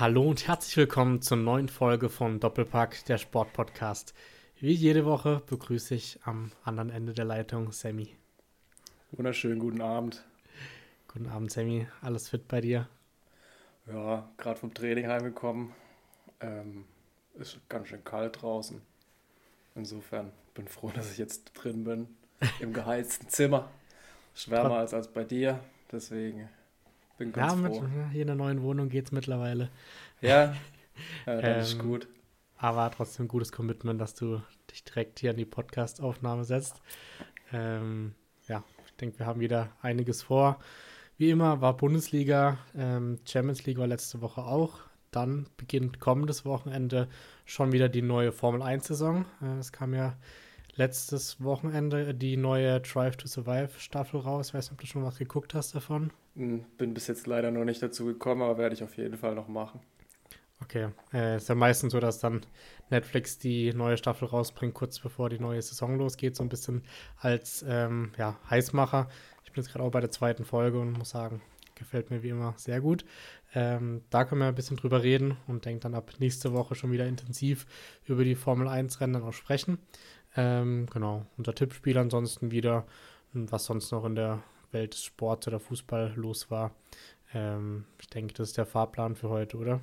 Hallo und herzlich willkommen zur neuen Folge von Doppelpack, der Sportpodcast. Wie jede Woche begrüße ich am anderen Ende der Leitung Sammy. Wunderschönen guten Abend. Guten Abend, Sammy. Alles fit bei dir? Ja, gerade vom Training heimgekommen. Ähm, ist ganz schön kalt draußen. Insofern bin ich froh, dass ich jetzt drin bin, im geheizten Zimmer. Schwärmer als, als bei dir, deswegen bin ganz ja, mit, froh. hier in der neuen Wohnung geht es mittlerweile. Ja, ja das Ähm, ist gut. Aber trotzdem gutes Commitment, dass du dich direkt hier an die Podcast-Aufnahme setzt. Ähm, ja, ich denke, wir haben wieder einiges vor. Wie immer war Bundesliga, ähm, Champions League war letzte Woche auch. Dann beginnt kommendes Wochenende schon wieder die neue Formel 1-Saison. Äh, es kam ja letztes Wochenende die neue Drive to Survive Staffel raus. Ich weiß nicht, ob du schon was geguckt hast davon. Hm, Bin bis jetzt leider noch nicht dazu gekommen, aber werde ich auf jeden Fall noch machen. Okay, äh, ist ja meistens so, dass dann Netflix die neue Staffel rausbringt, kurz bevor die neue Saison losgeht, so ein bisschen als ähm, ja, Heißmacher. Ich bin jetzt gerade auch bei der zweiten Folge und muss sagen, gefällt mir wie immer sehr gut. Ähm, da können wir ein bisschen drüber reden und denke dann ab nächste Woche schon wieder intensiv über die Formel 1-Rennen dann auch sprechen. Ähm, genau, unser Tippspiel ansonsten wieder, und was sonst noch in der Welt des Sports oder Fußball los war. Ähm, ich denke, das ist der Fahrplan für heute, oder?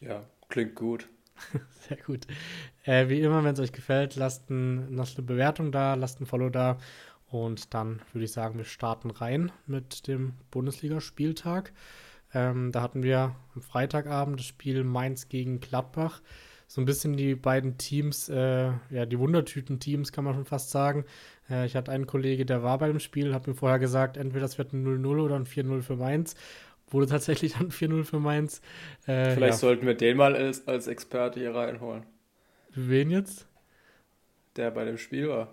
Ja, klingt gut. Sehr gut. Äh, wie immer, wenn es euch gefällt, lasst, ein, lasst eine Bewertung da, lasst ein Follow da. Und dann würde ich sagen, wir starten rein mit dem Bundesligaspieltag. Ähm, da hatten wir am Freitagabend das Spiel Mainz gegen Gladbach. So ein bisschen die beiden Teams, äh, ja, die Wundertüten-Teams, kann man schon fast sagen. Äh, ich hatte einen Kollege, der war bei dem Spiel, hat mir vorher gesagt, entweder das wird ein 0-0 oder ein 4-0 für Mainz. Wurde tatsächlich dann 4-0 für Mainz. Äh, Vielleicht ja. sollten wir den mal als, als Experte hier reinholen, Wen jetzt? der bei dem Spiel war.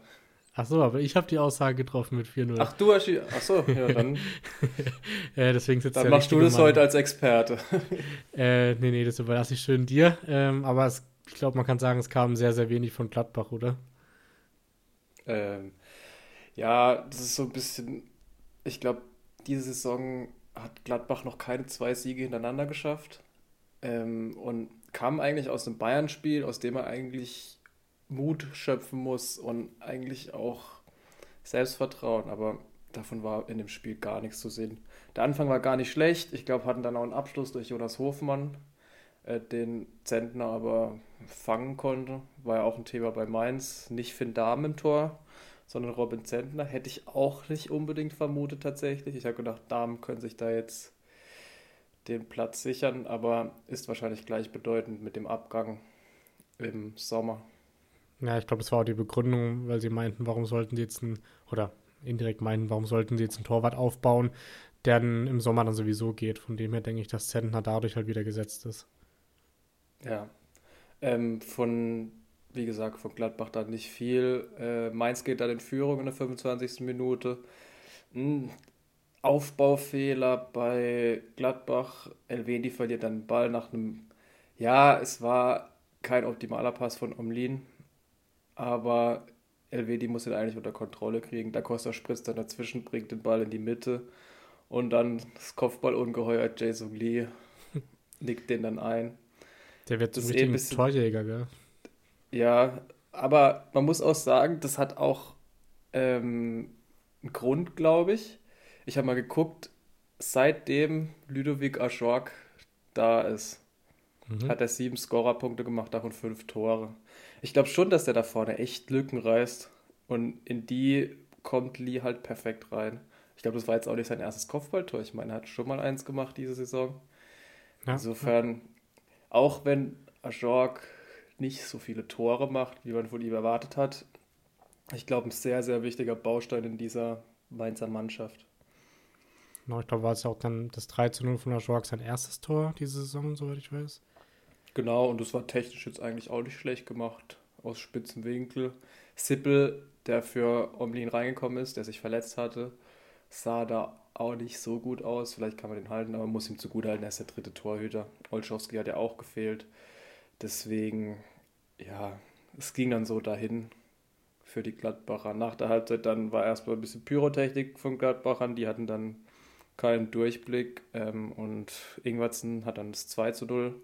Ach so, aber ich habe die Aussage getroffen mit 4-0. Ach, du hast die. Ach so, ja, dann, äh, deswegen sitzt dann der machst du das Mann. heute als Experte. Äh, nee, nee, das überlasse ich schön dir. Ähm, aber es, ich glaube, man kann sagen, es kam sehr, sehr wenig von Gladbach, oder? Ähm, ja, das ist so ein bisschen, ich glaube, diese Saison hat Gladbach noch keine zwei Siege hintereinander geschafft ähm, und kam eigentlich aus einem Bayern-Spiel, aus dem er eigentlich Mut schöpfen muss und eigentlich auch Selbstvertrauen, aber davon war in dem Spiel gar nichts zu sehen. Der Anfang war gar nicht schlecht, ich glaube, hatten dann auch einen Abschluss durch Jonas Hofmann, äh, den Zentner aber fangen konnte, war ja auch ein Thema bei Mainz, nicht Finn Dahm im Tor sondern Robin Zentner. Hätte ich auch nicht unbedingt vermutet tatsächlich. Ich habe gedacht, Damen können sich da jetzt den Platz sichern, aber ist wahrscheinlich gleichbedeutend mit dem Abgang im Sommer. Ja, ich glaube, das war auch die Begründung, weil sie meinten, warum sollten sie jetzt ein, oder indirekt meinten, warum sollten sie jetzt einen Torwart aufbauen, der dann im Sommer dann sowieso geht. Von dem her denke ich, dass Zentner dadurch halt wieder gesetzt ist. Ja. Ähm, von, wie gesagt, von Gladbach dann nicht viel. Äh, Mainz geht dann in Führung in der 25. Minute. Ein Aufbaufehler bei Gladbach. Elvedi verliert dann den Ball nach einem. Ja, es war kein optimaler Pass von Omlin, aber Elvedi muss ihn eigentlich unter Kontrolle kriegen. Da Costa spritzt dann dazwischen, bringt den Ball in die Mitte und dann das Kopfballungeheuer Jason Lee nickt den dann ein. Der wird ist eh ein bisschen- Torjäger, gell? Ja, aber man muss auch sagen, das hat auch ähm, einen Grund, glaube ich. Ich habe mal geguckt, seitdem Ludovic Ajorg da ist, Mhm. hat er sieben Scorerpunkte gemacht, davon fünf Tore. Ich glaube schon, dass der da vorne echt Lücken reißt und in die kommt Lee halt perfekt rein. Ich glaube, das war jetzt auch nicht sein erstes Kopfballtor. Ich meine, er hat schon mal eins gemacht diese Saison. Ja. Insofern, auch wenn Ajorg nicht so viele Tore macht, wie man von ihm erwartet hat, ich glaube, ein sehr, sehr wichtiger Baustein in dieser Mainzer Mannschaft. Genau, ich glaube, war es ja auch dann das 3 zu 0 von der Jorg sein erstes Tor diese Saison, soweit ich weiß. Genau, und das war technisch jetzt eigentlich auch nicht schlecht gemacht, aus spitzen Winkel. Sippel, der für Omlin reingekommen ist, der sich verletzt hatte, sah da auch nicht so gut aus. Vielleicht kann man den halten, aber man muss ihm zugutehalten, er ist der dritte Torhüter. Olschowski hat ja auch gefehlt. Deswegen, ja, es ging dann so dahin für die Gladbacher. Nach der Halbzeit dann war erstmal ein bisschen Pyrotechnik von Gladbachern. Die hatten dann keinen Durchblick. Ähm, und Ingwertsen hat dann das 2 zu 0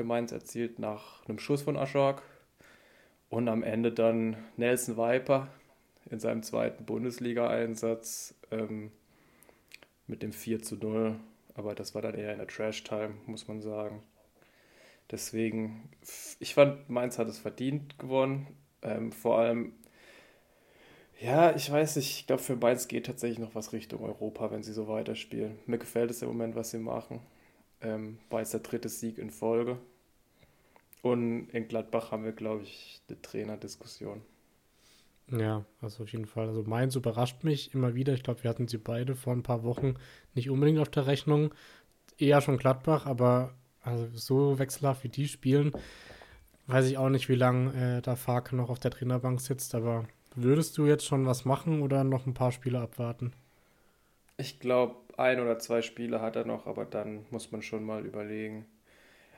für Mainz erzielt nach einem Schuss von Aschork. Und am Ende dann Nelson Viper in seinem zweiten Bundesliga-Einsatz ähm, mit dem 4 zu 0. Aber das war dann eher in der Trash-Time, muss man sagen. Deswegen, ich fand, Mainz hat es verdient gewonnen. Ähm, vor allem, ja, ich weiß nicht, ich glaube, für Mainz geht tatsächlich noch was Richtung Europa, wenn sie so weiterspielen. Mir gefällt es im Moment, was sie machen. Ähm, war jetzt der dritte Sieg in Folge. Und in Gladbach haben wir, glaube ich, eine Trainerdiskussion. Ja, also auf jeden Fall. Also Mainz überrascht mich immer wieder. Ich glaube, wir hatten sie beide vor ein paar Wochen nicht unbedingt auf der Rechnung. Eher schon Gladbach, aber also so wechselhaft wie die spielen, weiß ich auch nicht, wie lange äh, da Farke noch auf der Trainerbank sitzt. Aber würdest du jetzt schon was machen oder noch ein paar Spiele abwarten? Ich glaube, ein oder zwei Spiele hat er noch, aber dann muss man schon mal überlegen.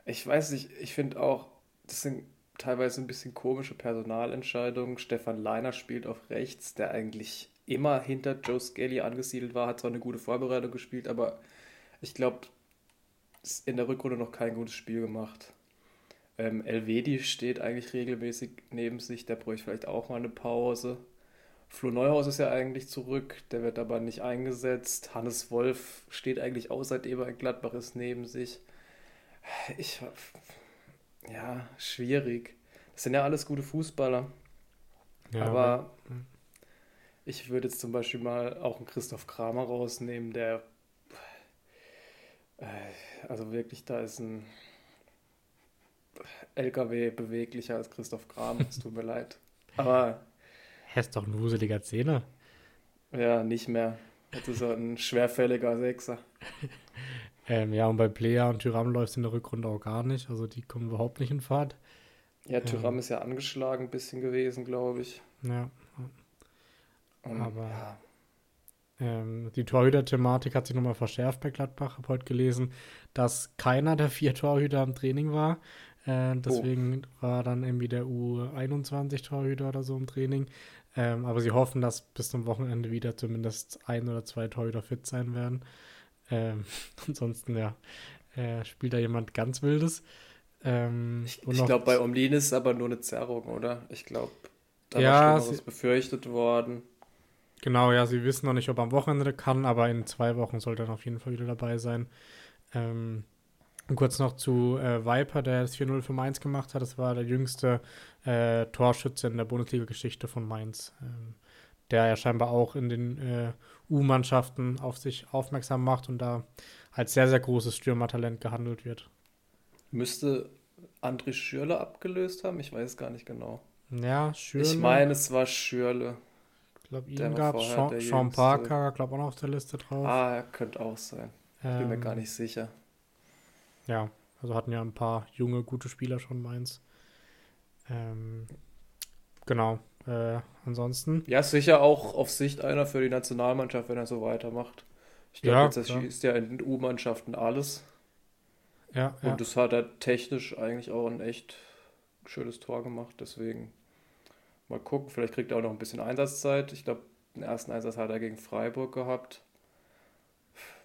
Ich weiß nicht, ich finde auch, das sind teilweise ein bisschen komische Personalentscheidungen. Stefan Leiner spielt auf rechts, der eigentlich immer hinter Joe Skelly angesiedelt war, hat zwar eine gute Vorbereitung gespielt, aber ich glaube, in der Rückrunde noch kein gutes Spiel gemacht. Ähm, Elvedi steht eigentlich regelmäßig neben sich, der bräuchte vielleicht auch mal eine Pause. Flo Neuhaus ist ja eigentlich zurück, der wird aber nicht eingesetzt. Hannes Wolf steht eigentlich auch, seitdem er in Gladbach ist, neben sich. Ich, ja, schwierig. Das sind ja alles gute Fußballer. Ja, aber ja. ich würde jetzt zum Beispiel mal auch einen Christoph Kramer rausnehmen, der äh, also wirklich, da ist ein LKW beweglicher als Christoph Kramer. Es tut mir leid. Aber. Er ist doch ein wuseliger Zehner. Ja, nicht mehr. Jetzt ist er ein schwerfälliger Sechser. Ähm, ja, und bei Player und Tyram läuft es in der Rückrunde auch gar nicht. Also die kommen überhaupt nicht in Fahrt. Ja, Tyram ähm, ist ja angeschlagen ein bisschen gewesen, glaube ich. Ja. Und, Aber ja. Ähm, die Torhüter-Thematik hat sich nochmal verschärft bei Gladbach. Ich habe heute gelesen, dass keiner der vier Torhüter im Training war. Äh, deswegen oh. war dann irgendwie der U21-Torhüter oder so im Training. Ähm, aber sie hoffen, dass bis zum Wochenende wieder zumindest ein oder zwei Torhüter fit sein werden. Ähm, ansonsten, ja, äh, spielt da jemand ganz Wildes. Ähm, ich ich glaube, bei Omlin ist es aber nur eine Zerrung, oder? Ich glaube, da ja, war schon was befürchtet worden. Genau, ja, sie wissen noch nicht, ob er am Wochenende kann, aber in zwei Wochen sollte er auf jeden Fall wieder dabei sein. Ähm, und kurz noch zu äh, Viper, der das 4-0 für Mainz gemacht hat. Das war der jüngste äh, Torschütze in der Bundesliga-Geschichte von Mainz. Ähm, der ja scheinbar auch in den äh, U-Mannschaften auf sich aufmerksam macht und da als sehr, sehr großes Stürmertalent gehandelt wird. Müsste André Schürle abgelöst haben? Ich weiß gar nicht genau. Ja, Schürle. Ich meine, es war Schürle. Ich glaube, ihn gab es. Sean, Sean Parker, glaube auch noch auf der Liste drauf. Ah, er könnte auch sein. Ähm, Bin mir gar ähm, nicht sicher. Ja, also hatten ja ein paar junge, gute Spieler schon Mainz. Ähm, genau. Äh, ansonsten. Ja, sicher auch auf Sicht einer für die Nationalmannschaft, wenn er so weitermacht. Ich glaube, ja, jetzt ist ja in den U-Mannschaften alles. Ja, Und ja. das hat er technisch eigentlich auch ein echt schönes Tor gemacht. Deswegen mal gucken. Vielleicht kriegt er auch noch ein bisschen Einsatzzeit. Ich glaube, den ersten Einsatz hat er gegen Freiburg gehabt.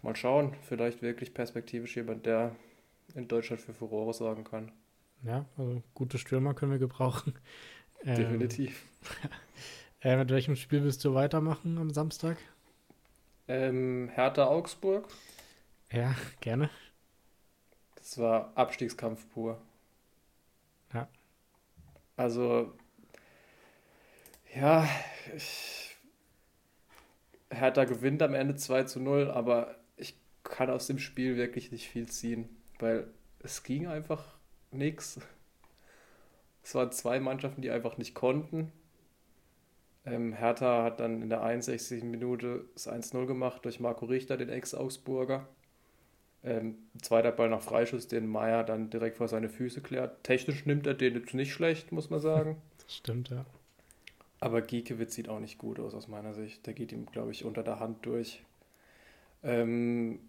Mal schauen. Vielleicht wirklich perspektivisch jemand, der in Deutschland für Furore sorgen kann. Ja, also gute Stürmer können wir gebrauchen. Ähm, Definitiv. äh, mit welchem Spiel willst du weitermachen am Samstag? Ähm, Hertha Augsburg. Ja, gerne. Das war Abstiegskampf pur. Ja. Also, ja, ich, Hertha gewinnt am Ende 2 zu 0, aber ich kann aus dem Spiel wirklich nicht viel ziehen, weil es ging einfach nichts. Es waren zwei Mannschaften, die einfach nicht konnten. Ähm, Hertha hat dann in der 61. Minute das 1-0 gemacht durch Marco Richter, den Ex-Augsburger. Ähm, zweiter Ball nach Freischuss, den Meier dann direkt vor seine Füße klärt. Technisch nimmt er den jetzt nicht schlecht, muss man sagen. Das stimmt, ja. Aber Giekewitz sieht auch nicht gut aus aus meiner Sicht. Der geht ihm, glaube ich, unter der Hand durch. Ähm,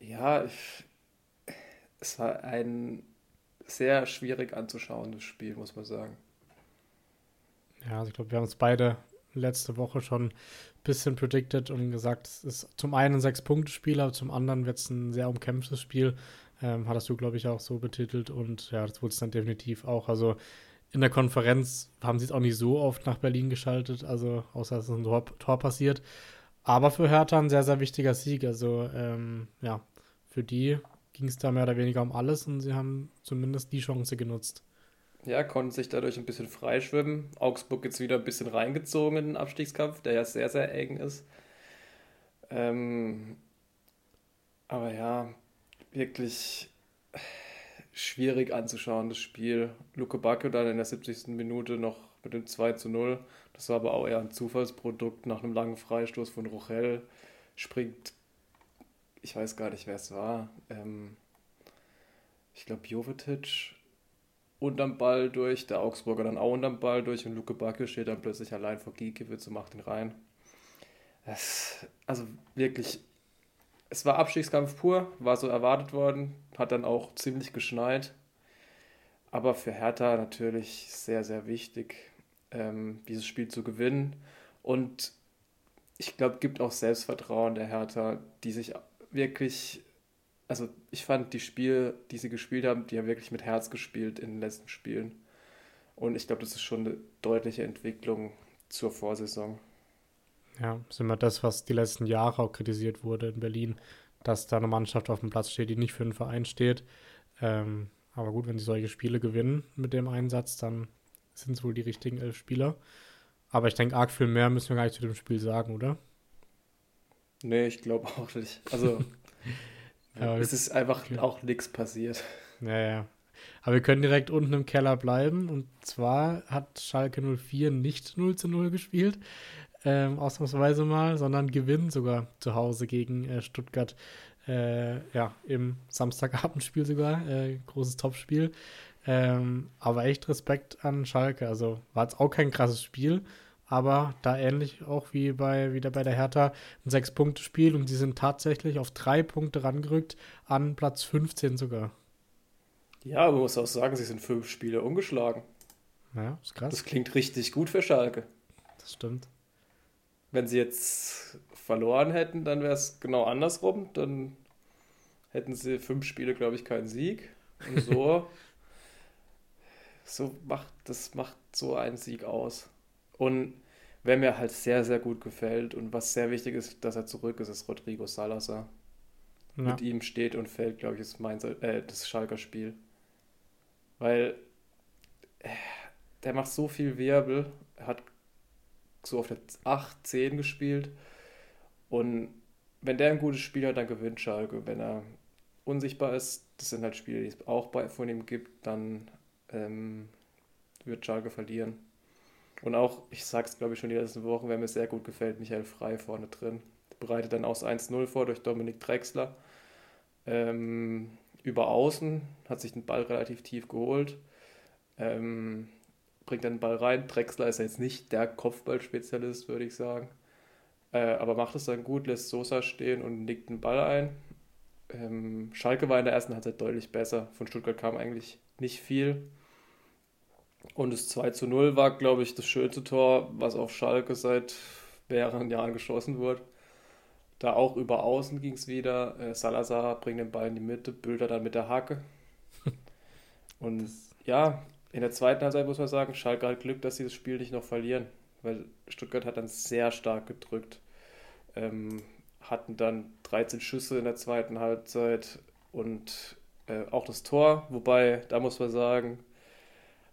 ja, ich, es war ein sehr schwierig anzuschauen, das Spiel, muss man sagen. Ja, also ich glaube, wir haben uns beide letzte Woche schon ein bisschen predicted und gesagt, es ist zum einen ein Sechs-Punkte-Spiel, aber zum anderen wird es ein sehr umkämpftes Spiel. Ähm, hattest du, glaube ich, auch so betitelt und ja, das wurde es dann definitiv auch. Also in der Konferenz haben sie es auch nicht so oft nach Berlin geschaltet, also außer dass ein Tor, Tor passiert. Aber für Hertha ein sehr, sehr wichtiger Sieg. Also ähm, ja, für die ging es da mehr oder weniger um alles und sie haben zumindest die Chance genutzt. Ja, konnten sich dadurch ein bisschen freischwimmen. Augsburg jetzt wieder ein bisschen reingezogen in den Abstiegskampf, der ja sehr, sehr eng ist. Ähm, aber ja, wirklich schwierig anzuschauen, das Spiel. Luke Bacchio dann in der 70. Minute noch mit dem 2 zu 0. Das war aber auch eher ein Zufallsprodukt. Nach einem langen Freistoß von Rochel springt, ich weiß gar nicht, wer es war, ähm, ich glaube Jovetic unterm Ball durch, der Augsburger dann auch unterm Ball durch und Luke Bacchio steht dann plötzlich allein vor Giekewitz und macht ihn rein. Das, also wirklich es war Abstiegskampf pur, war so erwartet worden, hat dann auch ziemlich geschneit. Aber für Hertha natürlich sehr, sehr wichtig, ähm, dieses Spiel zu gewinnen. Und ich glaube, gibt auch Selbstvertrauen der Hertha, die sich wirklich, also ich fand die Spiele, die sie gespielt haben, die haben wirklich mit Herz gespielt in den letzten Spielen. Und ich glaube, das ist schon eine deutliche Entwicklung zur Vorsaison. Ja, ist immer das, was die letzten Jahre auch kritisiert wurde in Berlin, dass da eine Mannschaft auf dem Platz steht, die nicht für einen Verein steht. Ähm, aber gut, wenn sie solche Spiele gewinnen mit dem Einsatz, dann sind es wohl die richtigen elf Spieler. Aber ich denke, arg viel mehr müssen wir gar nicht zu dem Spiel sagen, oder? Nee, ich glaube auch nicht. Also, ja, es ist einfach okay. auch nichts passiert. Ja, ja. Aber wir können direkt unten im Keller bleiben. Und zwar hat Schalke 04 nicht 0 zu 0 gespielt ähm, ausnahmsweise mal, sondern gewinnen sogar zu Hause gegen äh, Stuttgart. Äh, ja, im Samstagabendspiel sogar. Äh, großes Topspiel. Ähm, aber echt Respekt an Schalke. Also war jetzt auch kein krasses Spiel, aber da ähnlich auch wie bei wieder bei der Hertha ein Sechs-Punkte-Spiel und sie sind tatsächlich auf drei Punkte rangerückt, an Platz 15 sogar. Ja, man muss auch sagen, sie sind fünf Spiele ungeschlagen. Ja, ist krass. Das klingt richtig gut für Schalke. Das stimmt. Wenn sie jetzt verloren hätten, dann wäre es genau andersrum. Dann hätten sie fünf Spiele, glaube ich, keinen Sieg. Und so, so macht das macht so einen Sieg aus. Und wer mir halt sehr, sehr gut gefällt und was sehr wichtig ist, dass er zurück ist, ist Rodrigo Salazar. Ja. Mit ihm steht und fällt, glaube ich, ist mein, äh, das Schalker Spiel. Weil äh, der macht so viel Wirbel, hat so auf der 8, 10 gespielt. Und wenn der ein gutes Spiel hat, dann gewinnt Schalke. Wenn er unsichtbar ist, das sind halt Spiele, die es auch bei, von ihm gibt, dann ähm, wird Schalke verlieren. Und auch, ich sag's glaube ich schon die letzten Wochen, wer mir sehr gut gefällt, Michael Frei vorne drin. Bereitet dann aus 1-0 vor durch Dominik Drexler. Ähm, über Außen, hat sich den Ball relativ tief geholt. Ähm, bringt dann den Ball rein. Drexler ist jetzt nicht der Kopfballspezialist, würde ich sagen. Äh, aber macht es dann gut, lässt Sosa stehen und nickt den Ball ein. Ähm, Schalke war in der ersten Halbzeit deutlich besser. Von Stuttgart kam eigentlich nicht viel. Und das 2 zu 0 war, glaube ich, das schönste Tor, was auf Schalke seit mehreren Jahren geschossen wurde. Da auch über außen ging es wieder. Äh, Salazar bringt den Ball in die Mitte, Bilder dann mit der Hacke. Und ja, in der zweiten Halbzeit muss man sagen, Schalke hat Glück, dass sie das Spiel nicht noch verlieren, weil Stuttgart hat dann sehr stark gedrückt. Ähm, hatten dann 13 Schüsse in der zweiten Halbzeit und äh, auch das Tor, wobei, da muss man sagen,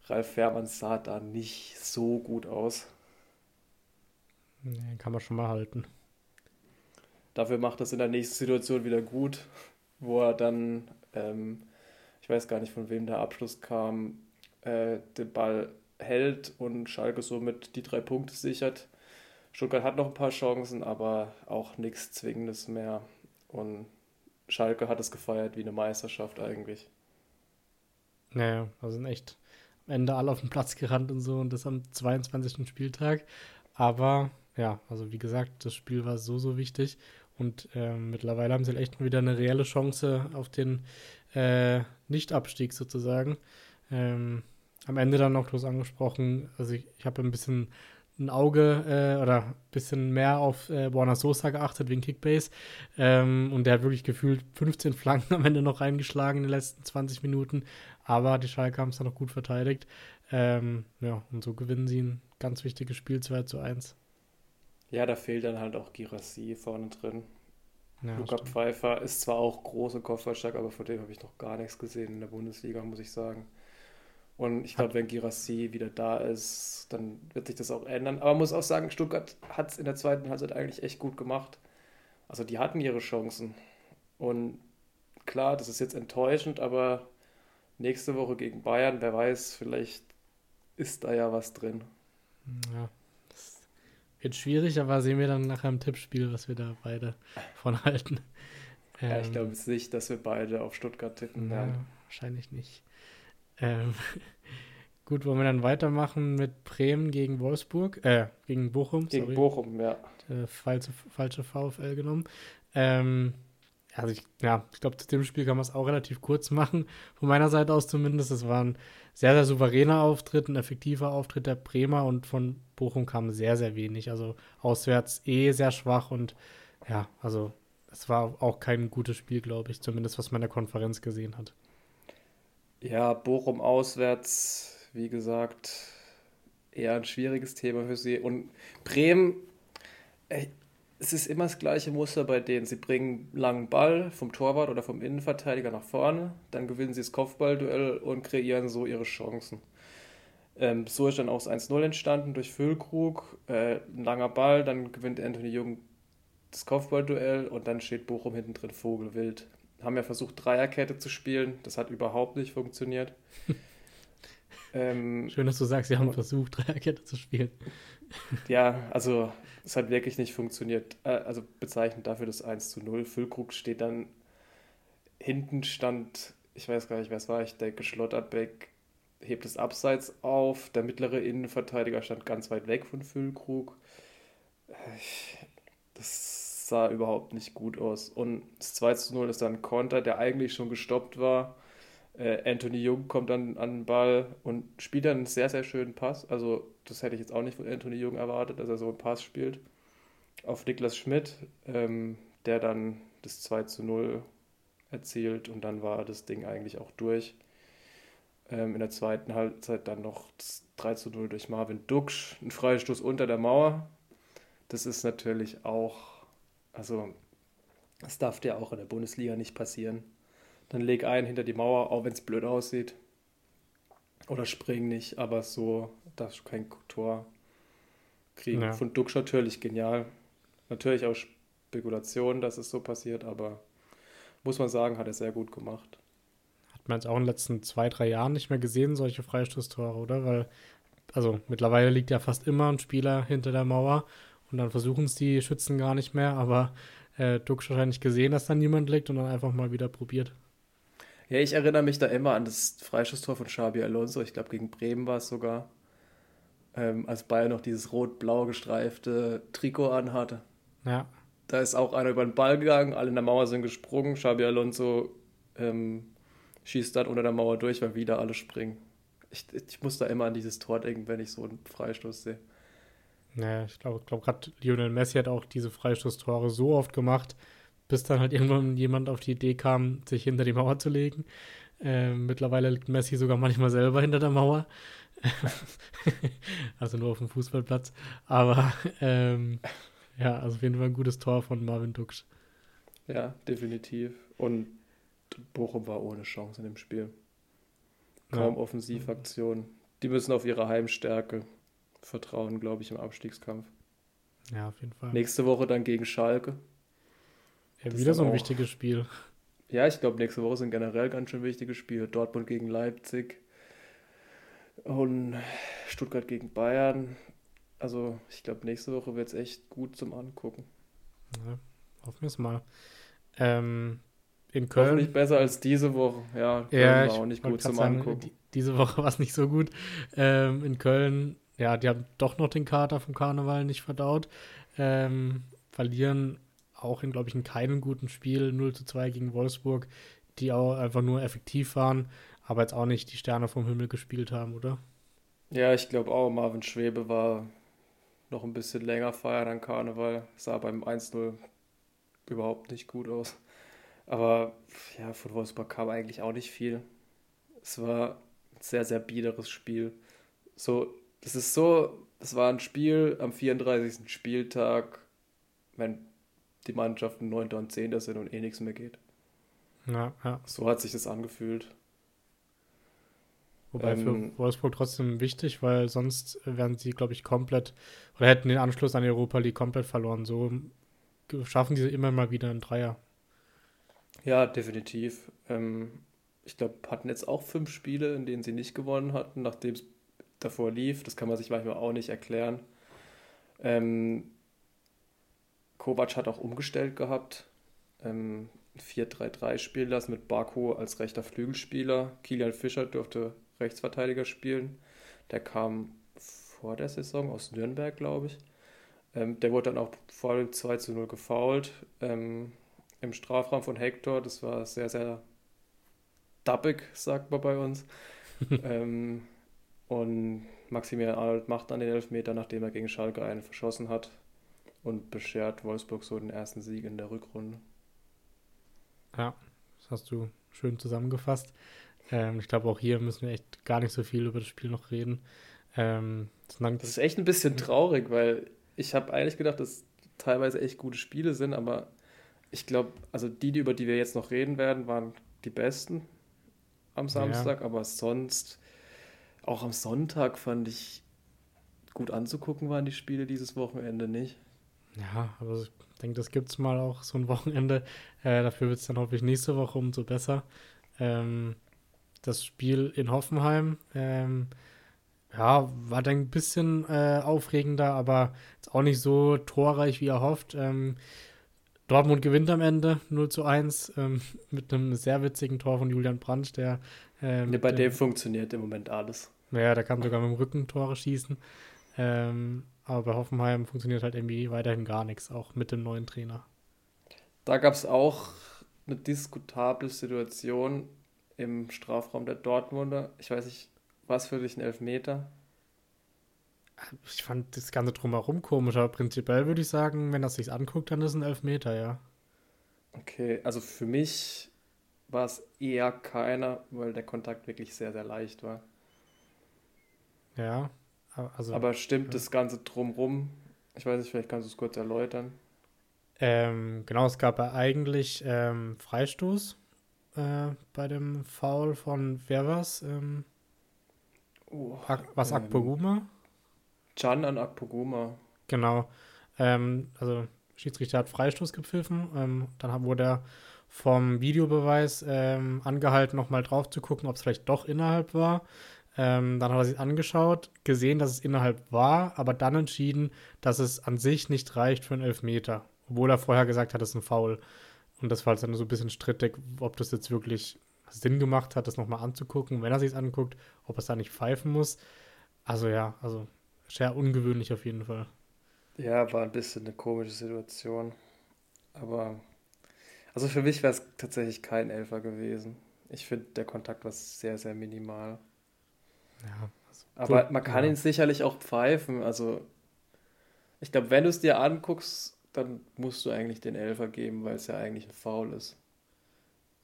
Ralf Fährmann sah da nicht so gut aus. Nee, kann man schon mal halten. Dafür macht das in der nächsten Situation wieder gut, wo er dann, ähm, ich weiß gar nicht von wem der Abschluss kam, äh, den Ball hält und Schalke somit die drei Punkte sichert. Stuttgart hat noch ein paar Chancen, aber auch nichts Zwingendes mehr. Und Schalke hat es gefeiert wie eine Meisterschaft eigentlich. Naja, also sind echt Ende alle auf den Platz gerannt und so und das am 22. Spieltag. Aber ja, also wie gesagt, das Spiel war so, so wichtig. Und äh, mittlerweile haben sie echt wieder eine reelle Chance auf den äh, Nicht-Abstieg sozusagen. Ähm, am Ende dann noch bloß angesprochen, also ich, ich habe ein bisschen ein Auge äh, oder ein bisschen mehr auf äh, Warner Sosa geachtet wegen Kickbase. Ähm, und der hat wirklich gefühlt 15 Flanken am Ende noch reingeschlagen in den letzten 20 Minuten. Aber die Schalke haben es dann noch gut verteidigt. Ähm, ja, und so gewinnen sie ein ganz wichtiges Spiel 2 zu 1. Ja, da fehlt dann halt auch Girassi vorne drin. Ja, Luca stimmt. Pfeiffer ist zwar auch groß und kopfballstark, aber von dem habe ich noch gar nichts gesehen in der Bundesliga, muss ich sagen. Und ich glaube, wenn Girassi wieder da ist, dann wird sich das auch ändern. Aber man muss auch sagen, Stuttgart hat es in der zweiten Halbzeit eigentlich echt gut gemacht. Also die hatten ihre Chancen. Und klar, das ist jetzt enttäuschend, aber nächste Woche gegen Bayern, wer weiß, vielleicht ist da ja was drin. Ja, das wird schwierig, aber sehen wir dann nachher im Tippspiel, was wir da beide von halten. Ja, ich Ähm, glaube jetzt nicht, dass wir beide auf Stuttgart tippen na, werden. wahrscheinlich nicht. Ähm, gut, wollen wir dann weitermachen mit Bremen gegen Wolfsburg, äh, gegen Bochum, Gegen sorry, Bochum, ja. äh, falsche, falsche VfL genommen. Ähm, also ich, ja, ich glaube, zu dem Spiel kann man es auch relativ kurz machen, von meiner Seite aus zumindest. Es war ein sehr, sehr souveräner Auftritt, ein effektiver Auftritt der Bremer und von Bochum kam sehr, sehr wenig. Also auswärts eh sehr schwach und ja, also es war auch kein gutes Spiel, glaube ich, zumindest was man in der Konferenz gesehen hat. Ja, Bochum auswärts, wie gesagt, eher ein schwieriges Thema für sie. Und Bremen, es ist immer das gleiche Muster bei denen. Sie bringen einen langen Ball vom Torwart oder vom Innenverteidiger nach vorne, dann gewinnen sie das Kopfballduell und kreieren so ihre Chancen. Ähm, so ist dann auch das 1-0 entstanden durch Füllkrug, äh, ein langer Ball, dann gewinnt Anthony Jung das Kopfballduell und dann steht Bochum hinten drin Vogelwild. Haben ja versucht, Dreierkette zu spielen, das hat überhaupt nicht funktioniert. ähm, Schön, dass du sagst, sie haben versucht, Dreierkette zu spielen. Ja, also es hat wirklich nicht funktioniert. Äh, also bezeichnend dafür das 1 zu 0. Füllkrug steht dann hinten stand, ich weiß gar nicht, wer es war, ich denke Schlotterbeck hebt es abseits auf. Der mittlere Innenverteidiger stand ganz weit weg von Füllkrug. Das sah überhaupt nicht gut aus. Und das 2 zu 0 ist dann ein Konter, der eigentlich schon gestoppt war. Äh, Anthony Jung kommt dann an den Ball und spielt dann einen sehr, sehr schönen Pass. Also, das hätte ich jetzt auch nicht von Anthony Jung erwartet, dass er so einen Pass spielt. Auf Niklas Schmidt, ähm, der dann das 2 zu 0 erzielt und dann war das Ding eigentlich auch durch. Ähm, in der zweiten Halbzeit dann noch das 3 zu 0 durch Marvin Duksch, ein Freistoß unter der Mauer. Das ist natürlich auch, also, das darf dir auch in der Bundesliga nicht passieren. Dann leg ein hinter die Mauer, auch wenn es blöd aussieht. Oder spring nicht, aber so darfst du kein Tor kriegen. Ja. Von Duksch natürlich genial. Natürlich auch Spekulation, dass es so passiert, aber muss man sagen, hat er sehr gut gemacht. Hat man jetzt auch in den letzten zwei, drei Jahren nicht mehr gesehen, solche Freistoßtore, oder? Weil, also mittlerweile liegt ja fast immer ein Spieler hinter der Mauer und dann versuchen es die Schützen gar nicht mehr, aber äh, Duxch wahrscheinlich gesehen, dass da niemand liegt und dann einfach mal wieder probiert. Ja, ich erinnere mich da immer an das Freistoßtor von Xabi Alonso. Ich glaube, gegen Bremen war es sogar. Ähm, als Bayern noch dieses rot-blau gestreifte Trikot anhatte. Ja, Da ist auch einer über den Ball gegangen, alle in der Mauer sind gesprungen. Xabi Alonso ähm, schießt dann unter der Mauer durch, weil wieder alle springen. Ich, ich muss da immer an dieses Tor denken, wenn ich so einen Freistoß sehe. naja, ich glaube, glaub, gerade Lionel Messi hat auch diese Freistoßtore so oft gemacht, bis dann halt irgendwann jemand auf die Idee kam, sich hinter die Mauer zu legen. Ähm, mittlerweile liegt Messi sogar manchmal selber hinter der Mauer. also nur auf dem Fußballplatz. Aber ähm, ja, also auf jeden Fall ein gutes Tor von Marvin Duksch. Ja, definitiv. Und Bochum war ohne Chance in dem Spiel. Kaum Ja. Offensivaktion. Die müssen auf ihre Heimstärke vertrauen, glaube ich, im Abstiegskampf. Ja, auf jeden Fall. Nächste Woche dann gegen Schalke. Ja, wieder so ein auch- wichtiges Spiel. Ja, ich glaube, nächste Woche sind generell ganz schön wichtige Spiele. Dortmund gegen Leipzig und Stuttgart gegen Bayern. Also, ich glaube, nächste Woche wird es echt gut zum Angucken. Ja, hoffen wir es mal. Ähm, in Hoffentlich Köln. besser als diese Woche. Ja, Köln Ja, war auch nicht gut zum sagen, Angucken. die, diese Woche war es nicht so gut. Ähm, in Köln, ja, die haben doch noch den Kater vom Karneval nicht verdaut. Ähm, verlieren auch in, glaube ich, in keinem guten Spiel 0 zu 2 gegen Wolfsburg, die auch einfach nur effektiv waren, aber jetzt auch nicht die Sterne vom Himmel gespielt haben, oder? Ja, ich glaube auch, Marvin Schwebe war noch ein bisschen länger feiern an Karneval. Sah beim 1-0 überhaupt nicht gut aus. Aber ja, von Wolfsburg kam eigentlich auch nicht viel. Es war ein sehr, sehr biederes Spiel. So, es ist so, es war ein Spiel am 34. Spieltag, wenn die Mannschaften 9. und 10. sind und eh nichts mehr geht. Ja, ja. So hat sich das angefühlt. Wobei ähm, für Wolfsburg trotzdem wichtig, weil sonst wären sie, glaube ich, komplett oder hätten den Anschluss an die Europa League komplett verloren. So schaffen sie immer mal wieder einen Dreier. Ja, definitiv. Ähm, ich glaube, hatten jetzt auch fünf Spiele, in denen sie nicht gewonnen hatten, nachdem es davor lief. Das kann man sich manchmal auch nicht erklären. Ähm, Kovac hat auch umgestellt gehabt. Ähm, 4-3-3 spielen lassen mit Baku als rechter Flügelspieler. Kilian Fischer durfte Rechtsverteidiger spielen. Der kam vor der Saison aus Nürnberg, glaube ich. Ähm, der wurde dann auch vor dem 2 zu 0 gefoult ähm, im Strafraum von Hector. Das war sehr, sehr dappig, sagt man bei uns. ähm, und Maximilian Arnold macht dann den Elfmeter, nachdem er gegen Schalke einen verschossen hat und beschert Wolfsburg so den ersten Sieg in der Rückrunde. Ja, das hast du schön zusammengefasst. Ähm, ich glaube, auch hier müssen wir echt gar nicht so viel über das Spiel noch reden. Ähm, das ist echt ein bisschen traurig, weil ich habe eigentlich gedacht, dass teilweise echt gute Spiele sind, aber ich glaube, also die, über die wir jetzt noch reden werden, waren die besten am Samstag, ja. aber sonst, auch am Sonntag fand ich gut anzugucken, waren die Spiele dieses Wochenende nicht. Ja, aber ich denke, das gibt es mal auch so ein Wochenende. Äh, dafür wird es dann hoffentlich nächste Woche umso besser. Ähm, das Spiel in Hoffenheim, ähm, ja, war dann ein bisschen äh, aufregender, aber jetzt auch nicht so torreich, wie erhofft. Ähm, Dortmund gewinnt am Ende 0 zu 1 ähm, mit einem sehr witzigen Tor von Julian Brandt, der. Ähm, ja, bei dem funktioniert im Moment alles. Naja, der kann sogar mit dem Rücken Tore schießen. Ähm, aber bei Hoffenheim funktioniert halt irgendwie weiterhin gar nichts, auch mit dem neuen Trainer. Da gab es auch eine diskutable Situation im Strafraum der Dortmunder. Ich weiß nicht, was für dich ein Elfmeter? Ich fand das Ganze drumherum komisch, aber prinzipiell würde ich sagen, wenn das sich anguckt, dann ist es ein Elfmeter, ja. Okay, also für mich war es eher keiner, weil der Kontakt wirklich sehr, sehr leicht war. Ja, also. Aber stimmt ja. das Ganze drumherum? Ich weiß nicht, vielleicht kannst du es kurz erläutern. Ähm, genau, es gab ja eigentlich ähm, Freistoß äh, bei dem Foul von wer war's? Ähm, oh, was ähm, Akpoguma? Can an Akpoguma. Genau. Ähm, also Schiedsrichter hat Freistoß gepfiffen. Ähm, dann wurde er vom Videobeweis angehalten, nochmal drauf zu gucken, ob es vielleicht doch innerhalb war. Ähm, dann hat er sich angeschaut, gesehen, dass es innerhalb war, aber dann entschieden, dass es an sich nicht reicht für einen Elfmeter. Obwohl er vorher gesagt hat, es ist ein Foul. Und das war halt dann so ein bisschen strittig, ob das jetzt wirklich Sinn gemacht hat, das nochmal anzugucken. Wenn er sich anguckt, ob es da nicht pfeifen muss. Also ja, also sehr ungewöhnlich auf jeden Fall. Ja, war ein bisschen eine komische Situation. Aber also für mich wäre es tatsächlich kein Elfer gewesen. Ich finde, der Kontakt war sehr, sehr minimal. Ja. Aber man kann ja. ihn sicherlich auch pfeifen. Also ich glaube, wenn du es dir anguckst, dann musst du eigentlich den Elfer geben, weil es ja eigentlich ein Foul ist.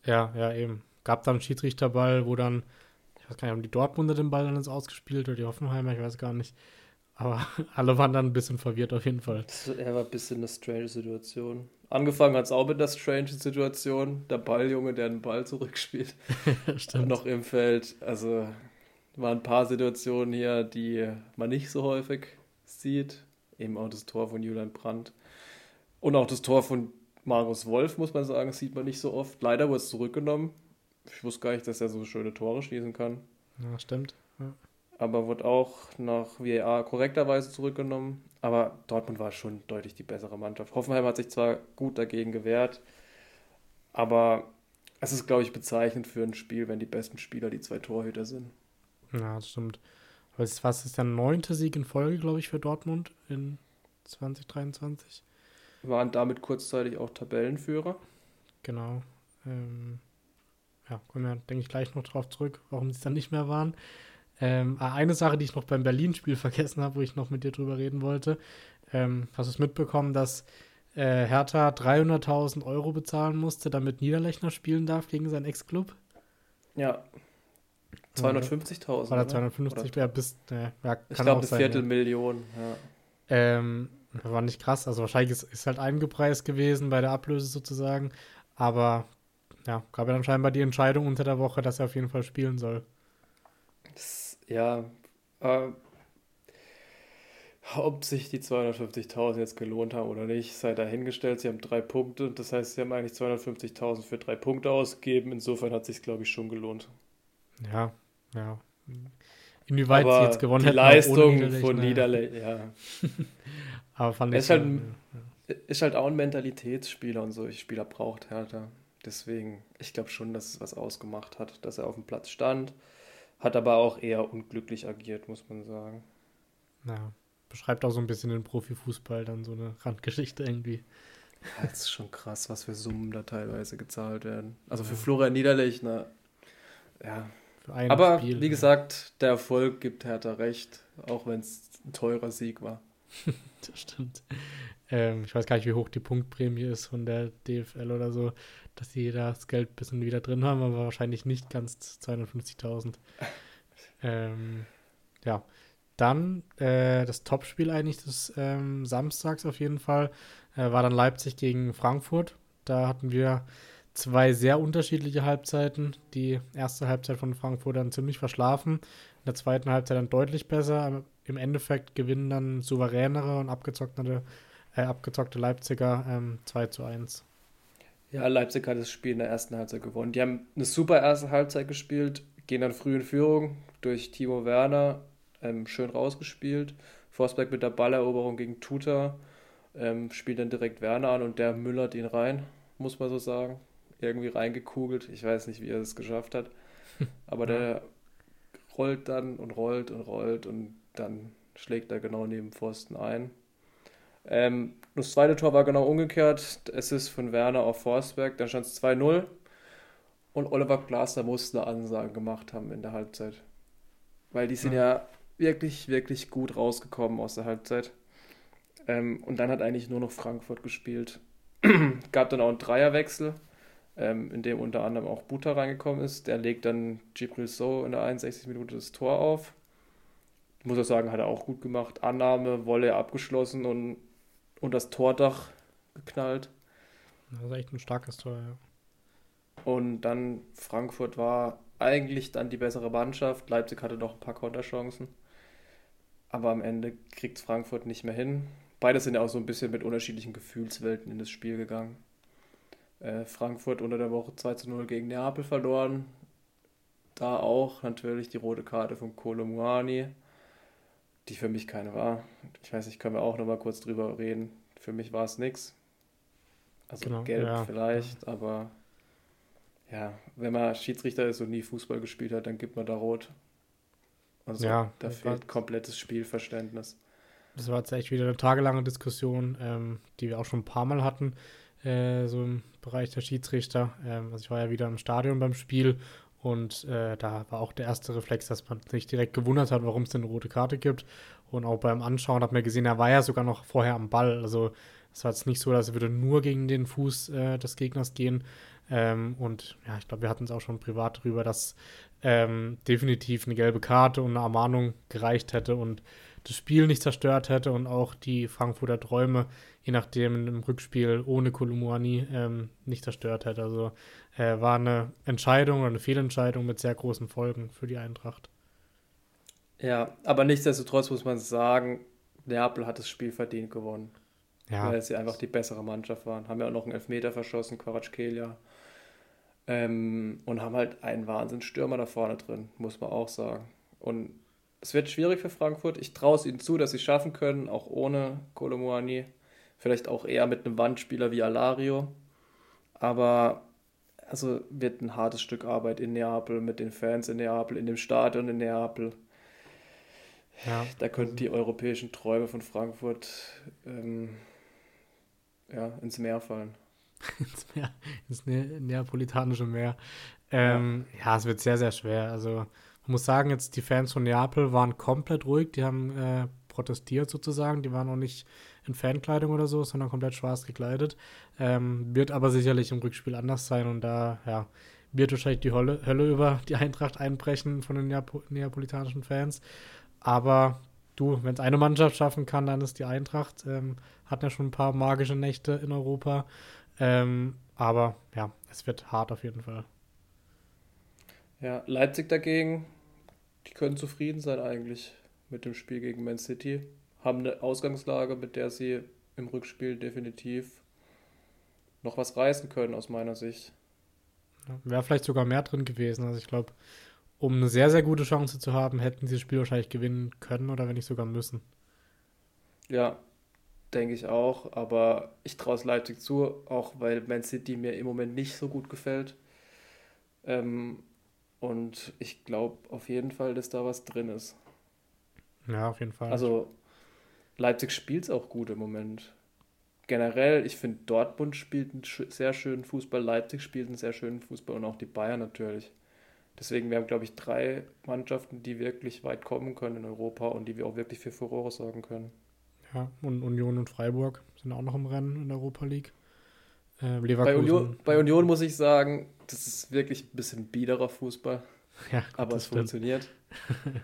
Ja, ja, eben. Gab dann einen Schiedsrichterball, wo dann, ich weiß gar nicht, haben die Dortmunder den Ball dann ins Ausgespielt oder die Hoffenheimer, ich weiß gar nicht. Aber alle waren dann ein bisschen verwirrt auf jeden Fall. Er war ein bisschen eine strange Situation. Angefangen hat es auch mit einer strange Situation. Der Balljunge, der den Ball zurückspielt. Stimmt. noch im Feld. Also waren ein paar Situationen hier, die man nicht so häufig sieht. Eben auch das Tor von Julian Brandt. Und auch das Tor von Marius Wolf, muss man sagen, sieht man nicht so oft. Leider wurde es zurückgenommen. Ich wusste gar nicht, dass er so schöne Tore schießen kann. Ja, stimmt. Ja. Aber wurde auch nach VAR korrekterweise zurückgenommen. Aber Dortmund war schon deutlich die bessere Mannschaft. Hoffenheim hat sich zwar gut dagegen gewehrt, aber es ist, glaube ich, bezeichnend für ein Spiel, wenn die besten Spieler die zwei Torhüter sind. Ja, das stimmt. Was ist der neunte Sieg in Folge, glaube ich, für Dortmund in 2023? waren damit kurzzeitig auch Tabellenführer. Genau. Ähm, ja, kommen wir, denke ich, gleich noch drauf zurück, warum sie es dann nicht mehr waren. Ähm, ah, eine Sache, die ich noch beim Berlin-Spiel vergessen habe, wo ich noch mit dir drüber reden wollte. Ähm, hast du es mitbekommen, dass äh, Hertha 300.000 Euro bezahlen musste, damit Niederlechner spielen darf gegen seinen Ex-Club? Ja. 250.000. War da 250? Ja, bis. Ja, ich glaube, eine Viertelmillion. Ja. Ähm, war nicht krass. Also, wahrscheinlich ist, ist halt eingepreist gewesen bei der Ablöse sozusagen. Aber ja, gab ja dann scheinbar die Entscheidung unter der Woche, dass er auf jeden Fall spielen soll. Das, ja, äh, ob sich die 250.000 jetzt gelohnt haben oder nicht, sei dahingestellt. Sie haben drei Punkte, das heißt, sie haben eigentlich 250.000 für drei Punkte ausgegeben. Insofern hat sich glaube ich, schon gelohnt. Ja, ja. Inwieweit Aber sie jetzt gewonnen die hätten. Leistung Niederlech, von Niederlech, ja. Aber fand ich. Ist halt, ja. ist halt auch ein Mentalitätsspieler und so. Ich Spieler braucht Hertha. Deswegen, ich glaube schon, dass es was ausgemacht hat, dass er auf dem Platz stand. Hat aber auch eher unglücklich agiert, muss man sagen. Ja, beschreibt auch so ein bisschen den Profifußball, dann so eine Randgeschichte irgendwie. Ja, das ist schon krass, was für Summen da teilweise gezahlt werden. Also für Florian Niederlechner, ja. Aber Spiel, wie gesagt, der Erfolg gibt Hertha recht, auch wenn es ein teurer Sieg war. das stimmt. Ähm, ich weiß gar nicht, wie hoch die Punktprämie ist von der DFL oder so dass sie das Geld ein bisschen wieder drin haben, aber wahrscheinlich nicht ganz 250.000. ähm, ja, dann äh, das Topspiel eigentlich des ähm, Samstags auf jeden Fall äh, war dann Leipzig gegen Frankfurt. Da hatten wir zwei sehr unterschiedliche Halbzeiten. Die erste Halbzeit von Frankfurt dann ziemlich verschlafen, in der zweiten Halbzeit dann deutlich besser. Im Endeffekt gewinnen dann souveränere und abgezockte, äh, abgezockte Leipziger ähm, 2 zu 1. Ja, Leipzig hat das Spiel in der ersten Halbzeit gewonnen. Die haben eine super erste Halbzeit gespielt, gehen dann früh in Führung durch Timo Werner, ähm, schön rausgespielt. Forsberg mit der Balleroberung gegen Tuta, ähm, spielt dann direkt Werner an und der müllert ihn rein, muss man so sagen. Irgendwie reingekugelt. Ich weiß nicht, wie er das geschafft hat. Aber der rollt dann und rollt und rollt und dann schlägt er genau neben Pfosten ein. Ähm, das zweite Tor war genau umgekehrt. Es ist von Werner auf Forsberg. Dann stand es 2-0. Und Oliver Glasner musste eine Ansage gemacht haben in der Halbzeit. Weil die sind ja, ja wirklich, wirklich gut rausgekommen aus der Halbzeit. Ähm, und dann hat eigentlich nur noch Frankfurt gespielt. Gab dann auch einen Dreierwechsel, ähm, in dem unter anderem auch Buta reingekommen ist. Der legt dann Gibril So in der 61. Minute das Tor auf. Ich muss auch sagen, hat er auch gut gemacht. Annahme, Wolle abgeschlossen und und das Tordach geknallt. Das ist echt ein starkes Tor, ja. Und dann Frankfurt war eigentlich dann die bessere Mannschaft. Leipzig hatte noch ein paar Konterchancen. Aber am Ende kriegt Frankfurt nicht mehr hin. Beide sind ja auch so ein bisschen mit unterschiedlichen Gefühlswelten in das Spiel gegangen. Äh, Frankfurt unter der Woche 2 zu 0 gegen Neapel verloren. Da auch natürlich die rote Karte von Kolomuani die für mich keine war. Ich weiß nicht, können wir auch noch mal kurz drüber reden. Für mich war es nichts. Also genau, gelb ja. vielleicht, aber ja, wenn man Schiedsrichter ist und nie Fußball gespielt hat, dann gibt man da rot. Also ja, da fehlt komplettes Spielverständnis. Das war jetzt echt wieder eine tagelange Diskussion, ähm, die wir auch schon ein paar Mal hatten, äh, so im Bereich der Schiedsrichter. Ähm, also ich war ja wieder im Stadion beim Spiel und äh, da war auch der erste Reflex, dass man sich direkt gewundert hat, warum es denn eine rote Karte gibt. Und auch beim Anschauen hat man gesehen, er war ja sogar noch vorher am Ball. Also es war jetzt nicht so, dass er würde nur gegen den Fuß äh, des Gegners gehen. Ähm, und ja, ich glaube, wir hatten es auch schon privat darüber, dass ähm, definitiv eine gelbe Karte und eine Ermahnung gereicht hätte und das Spiel nicht zerstört hätte und auch die Frankfurter Träume, je nachdem im Rückspiel ohne Kolumuani, ähm, nicht zerstört hätte. Also äh, war eine Entscheidung oder eine Fehlentscheidung mit sehr großen Folgen für die Eintracht. Ja, aber nichtsdestotrotz muss man sagen, Neapel hat das Spiel verdient gewonnen. Ja. Weil sie einfach die bessere Mannschaft waren. Haben ja auch noch einen Elfmeter verschossen, Quaratschkelia. Ähm, und haben halt einen Wahnsinnsstürmer da vorne drin, muss man auch sagen. Und es wird schwierig für Frankfurt. Ich traue es ihnen zu, dass sie es schaffen können, auch ohne Kolomuani. Vielleicht auch eher mit einem Wandspieler wie Alario. Aber also wird ein hartes Stück Arbeit in Neapel, mit den Fans in Neapel, in dem Stadion in Neapel. Ja. Da könnten die europäischen Träume von Frankfurt ähm, ja, ins Meer fallen. ins Meer, ins ne neapolitanische Meer. Ähm, ja. ja. es wird sehr, sehr schwer. Also Man muss sagen, jetzt die Fans von Neapel waren komplett ruhig. Die haben äh, protestiert sozusagen. Die waren auch nicht in Fankleidung oder so, sondern komplett schwarz gekleidet. Ähm, wird aber sicherlich im Rückspiel anders sein und da, ja, wird wahrscheinlich die Hölle, Hölle über die Eintracht einbrechen von den Neap neapolitanischen Fans. Aber du, wenn es eine Mannschaft schaffen kann, dann ist die Eintracht. Ähm, hat ja schon ein paar magische Nächte in Europa. Ähm, aber ja, es wird hart auf jeden Fall. Ja, Leipzig dagegen, die können zufrieden sein eigentlich mit dem Spiel gegen Man City. Haben eine Ausgangslage, mit der sie im Rückspiel definitiv noch was reißen können, aus meiner Sicht. Ja, Wäre vielleicht sogar mehr drin gewesen. Also ich glaube, um eine sehr, sehr gute Chance zu haben, hätten sie das Spiel wahrscheinlich gewinnen können oder wenn nicht sogar müssen. Ja, denke ich auch. Aber ich traue es Leipzig zu, auch weil Man City mir im Moment nicht so gut gefällt. Ähm, und ich glaube auf jeden Fall, dass da was drin ist. Ja, auf jeden Fall. Also Leipzig spielt es auch gut im Moment. Generell, ich finde, Dortmund spielt einen sehr schönen Fußball, Leipzig spielt einen sehr schönen Fußball und auch die Bayern natürlich. Deswegen, wir haben, glaube ich, drei Mannschaften, die wirklich weit kommen können in Europa und die wir auch wirklich für Furore sorgen können. Ja, und Union und Freiburg sind auch noch im Rennen in der Europa League. Äh, bei, Union, bei Union muss ich sagen, das ist wirklich ein bisschen biederer Fußball. Ja, gut, aber es stimmt. funktioniert.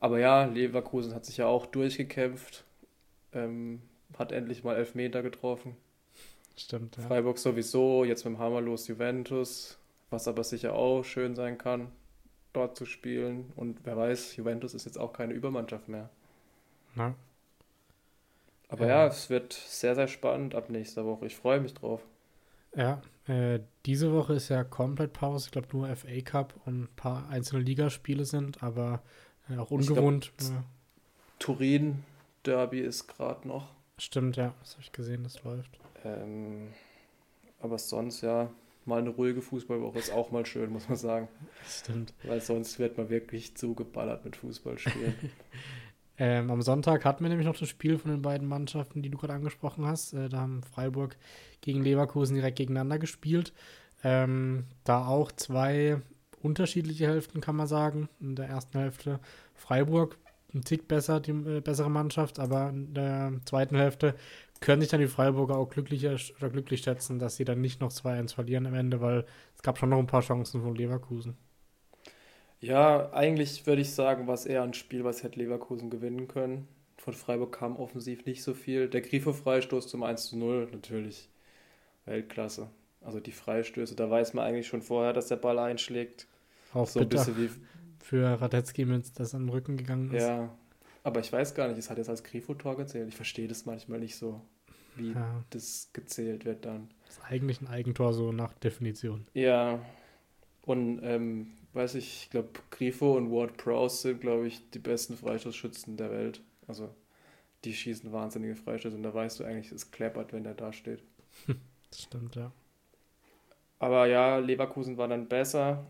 aber ja, Leverkusen hat sich ja auch durchgekämpft. Ähm, hat endlich mal Elfmeter getroffen. Stimmt, ja. Freiburg sowieso, jetzt mit dem Hammer los Juventus, was aber sicher auch schön sein kann, dort zu spielen. Und wer weiß, Juventus ist jetzt auch keine Übermannschaft mehr. Na. Aber ja. ja, es wird sehr, sehr spannend ab nächster Woche. Ich freue mich drauf. Ja, äh, diese Woche ist ja komplett Pause. Ich glaube, nur FA Cup und ein paar einzelne Ligaspiele sind, aber äh, auch ungewohnt. Glaub, äh, Turin Derby ist gerade noch. Stimmt, ja, das habe ich gesehen, das läuft. Ähm, aber sonst ja, mal eine ruhige Fußballwoche ist auch mal schön, muss man sagen. Stimmt. Weil sonst wird man wirklich zugeballert mit Fußballspielen. ähm, am Sonntag hatten wir nämlich noch das Spiel von den beiden Mannschaften, die du gerade angesprochen hast. Äh, da haben Freiburg gegen Leverkusen direkt gegeneinander gespielt. Ähm, da auch zwei unterschiedliche Hälften, kann man sagen. In der ersten Hälfte Freiburg ein Tick besser, die äh, bessere Mannschaft, aber in der zweiten Hälfte können sich dann die Freiburger auch glücklicher oder glücklich schätzen, dass sie dann nicht noch 2-1 verlieren am Ende, weil es gab schon noch ein paar Chancen von Leverkusen. Ja, eigentlich würde ich sagen, war es eher ein Spiel, was hätte Leverkusen gewinnen können. Von Freiburg kam offensiv nicht so viel. Der Grifo-Freistoß zum 1 0 natürlich Weltklasse. Also die Freistöße, da weiß man eigentlich schon vorher, dass der Ball einschlägt. Auch so ein bisschen wie für Radetzky, wenn das an den Rücken gegangen ist. Ja, aber ich weiß gar nicht, es hat jetzt als Grifo-Tor gezählt. Ich verstehe das manchmal nicht so, wie ja. das gezählt wird dann. Das ist eigentlich ein Eigentor so nach Definition. Ja, und ähm, weiß ich, ich glaube, Grifo und Ward Prowse sind, glaube ich, die besten Freistoßschützen der Welt. Also die schießen wahnsinnige Freistöße und da weißt du eigentlich, es kleppert, wenn der da steht. das stimmt, ja. Aber ja, Leverkusen war dann besser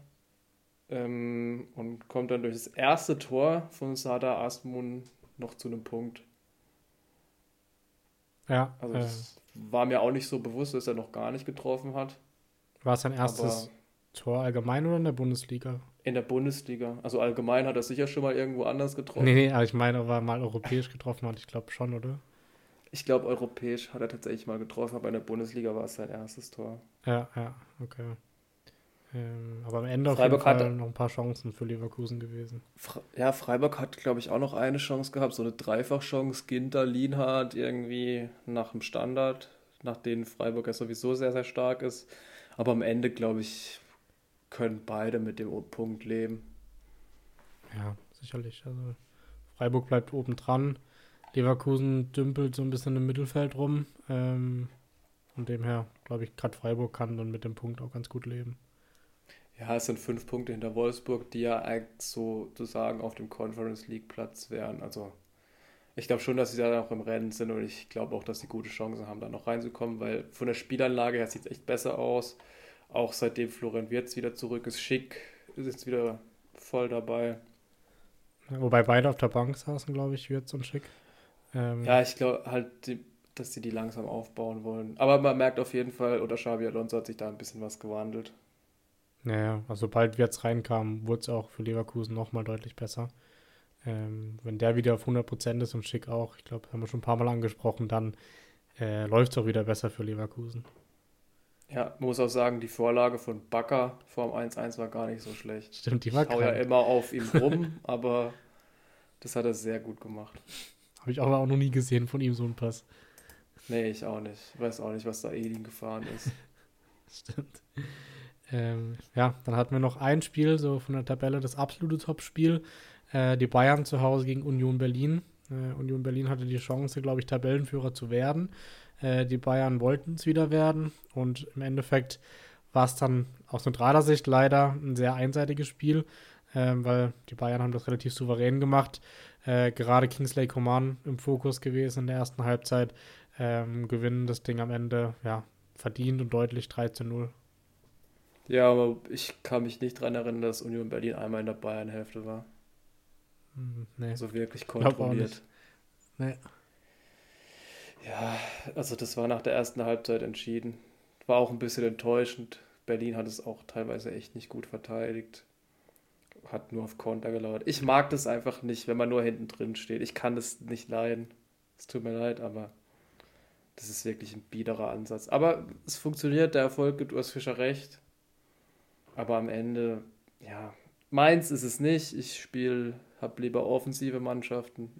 ähm, und kommt dann durch das erste Tor von Sada Asmun noch zu einem Punkt. Ja. Also äh, das war mir auch nicht so bewusst, dass er noch gar nicht getroffen hat. War es sein erstes Tor allgemein oder in der Bundesliga? In der Bundesliga. Also allgemein hat er sicher schon mal irgendwo anders getroffen. Nee, nee, aber ich meine, ob er mal europäisch getroffen hat, ich glaube schon, oder? Ich glaube, europäisch hat er tatsächlich mal getroffen, aber in der Bundesliga war es sein erstes Tor. Ja, ja, okay. Ähm, aber am Ende Freiburg auf jeden Fall hat, noch ein paar Chancen für Leverkusen gewesen. Ja, Freiburg hat, glaube ich, auch noch eine Chance gehabt, so eine Dreifachchance. Ginter, Lienhardt irgendwie nach dem Standard, nach denen Freiburg ja sowieso sehr, sehr stark ist. Aber am Ende, glaube ich, können beide mit dem Punkt leben. Ja, sicherlich. Also Freiburg bleibt oben dran. Leverkusen dümpelt so ein bisschen im Mittelfeld rum. Ähm, von dem her, glaube ich, gerade Freiburg kann dann mit dem Punkt auch ganz gut leben. Ja, es sind fünf Punkte hinter Wolfsburg, die ja eigentlich sozusagen auf dem Conference League Platz wären. Also ich glaube schon, dass sie da noch im Rennen sind und ich glaube auch, dass sie gute Chancen haben, da noch reinzukommen, weil von der Spielanlage her sieht es echt besser aus. Auch seitdem Florian Wirtz wieder zurück ist, schick, ist jetzt wieder voll dabei. wobei beide auf der Bank saßen, glaube ich, Wirtz und Schick. Ähm, ja, ich glaube halt, dass sie die langsam aufbauen wollen. Aber man merkt auf jeden Fall, oder Xabi Alonso hat sich da ein bisschen was gewandelt. Naja, also sobald Wirtz reinkam, wurde es auch für Leverkusen nochmal deutlich besser. Ähm, wenn der wieder auf 100% ist und Schick auch, ich glaube, haben wir schon ein paar Mal angesprochen, dann äh, läuft es auch wieder besser für Leverkusen. Ja, muss auch sagen, die Vorlage von Bakker vorm 1-1 war gar nicht so schlecht. Stimmt, die war Ich hau ja immer auf ihm rum, aber das hat er sehr gut gemacht. Habe ich auch, auch noch nie gesehen von ihm so einen Pass. Nee, ich auch nicht. Ich weiß auch nicht, was da Edin gefahren ist. Stimmt. Ähm, ja, dann hatten wir noch ein Spiel, so von der Tabelle, das absolute Topspiel. Äh, die Bayern zu Hause gegen Union Berlin. Äh, Union Berlin hatte die Chance, glaube ich, Tabellenführer zu werden. Äh, die Bayern wollten es wieder werden und im Endeffekt war es dann aus neutraler Sicht leider ein sehr einseitiges Spiel, äh, weil die Bayern haben das relativ souverän gemacht. Äh, gerade Kingsley Coman im Fokus gewesen in der ersten Halbzeit. Ähm, gewinnen das Ding am Ende ja, verdient und deutlich 3 zu 0. Ja, aber ich kann mich nicht daran erinnern, dass Union Berlin einmal in der Bayern-Hälfte war. Hm, nee. Also wirklich kontrolliert. nicht. Nee. Ja, also das war nach der ersten Halbzeit entschieden. War auch ein bisschen enttäuschend. Berlin hat es auch teilweise echt nicht gut verteidigt. Hat nur auf Konter gelauert. Ich mag das einfach nicht, wenn man nur hinten drin steht. Ich kann das nicht leiden. Es tut mir leid, aber das ist wirklich ein biederer Ansatz. Aber es funktioniert, der Erfolg gibt Urs Fischer recht. Aber am Ende, ja, meins ist es nicht. Ich spiele, habe lieber offensive Mannschaften.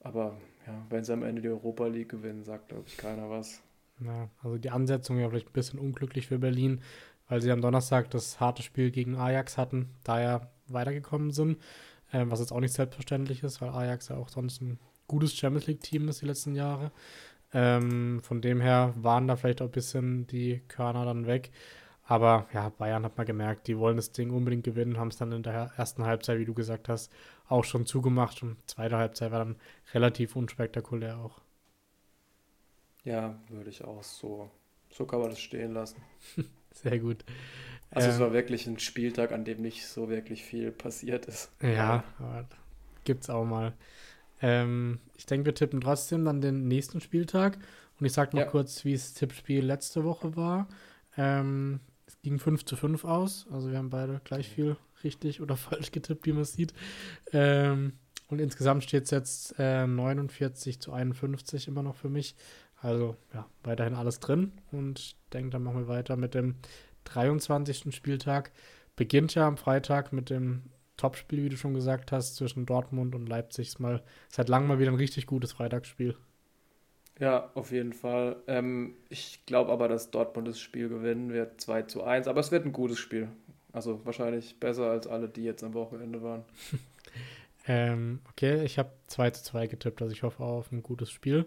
Aber ja, wenn sie am Ende die Europa League gewinnen, sagt, glaube ich, keiner was. Ja, also die Ansetzung ja vielleicht ein bisschen unglücklich für Berlin, weil sie am Donnerstag das harte Spiel gegen Ajax hatten, da ja weitergekommen sind, äh, was jetzt auch nicht selbstverständlich ist, weil Ajax ja auch sonst ein gutes Champions League-Team ist die letzten Jahre. Ähm, von dem her waren da vielleicht auch ein bisschen die Körner dann weg. Aber ja, Bayern hat man gemerkt, die wollen das Ding unbedingt gewinnen, haben es dann in der ersten Halbzeit, wie du gesagt hast, auch schon zugemacht und zweite Halbzeit war dann relativ unspektakulär auch. Ja, würde ich auch so. So kann man das stehen lassen. Sehr gut. Also es Ähm, war wirklich ein Spieltag, an dem nicht so wirklich viel passiert ist. Ja, aber gibt's auch mal. Ähm, ich denke, wir tippen trotzdem dann den nächsten Spieltag. Und ich sage noch Ja. kurz, wie das Tippspiel letzte Woche war. Ähm, es ging 5 zu 5 aus. Also wir haben beide gleich viel richtig oder falsch getippt, wie man es sieht. Ähm, und insgesamt steht es jetzt äh, 49 zu 51 immer noch für mich. Also ja, weiterhin alles drin. Und ich denke, dann machen wir weiter mit dem 23. Spieltag. Beginnt ja am Freitag mit dem Topspiel, wie du schon gesagt hast, zwischen Dortmund und Leipzig. Ist mal seit langem mal wieder ein richtig gutes Freitagsspiel. Ja, auf jeden Fall. Ähm, ich glaube aber, dass Dortmund das Spiel gewinnen wird, 2 zu 1. Aber es wird ein gutes Spiel. Also wahrscheinlich besser als alle, die jetzt am Wochenende waren. Ähm, okay, ich habe 2 zu 2 getippt, also ich hoffe auf ein gutes Spiel.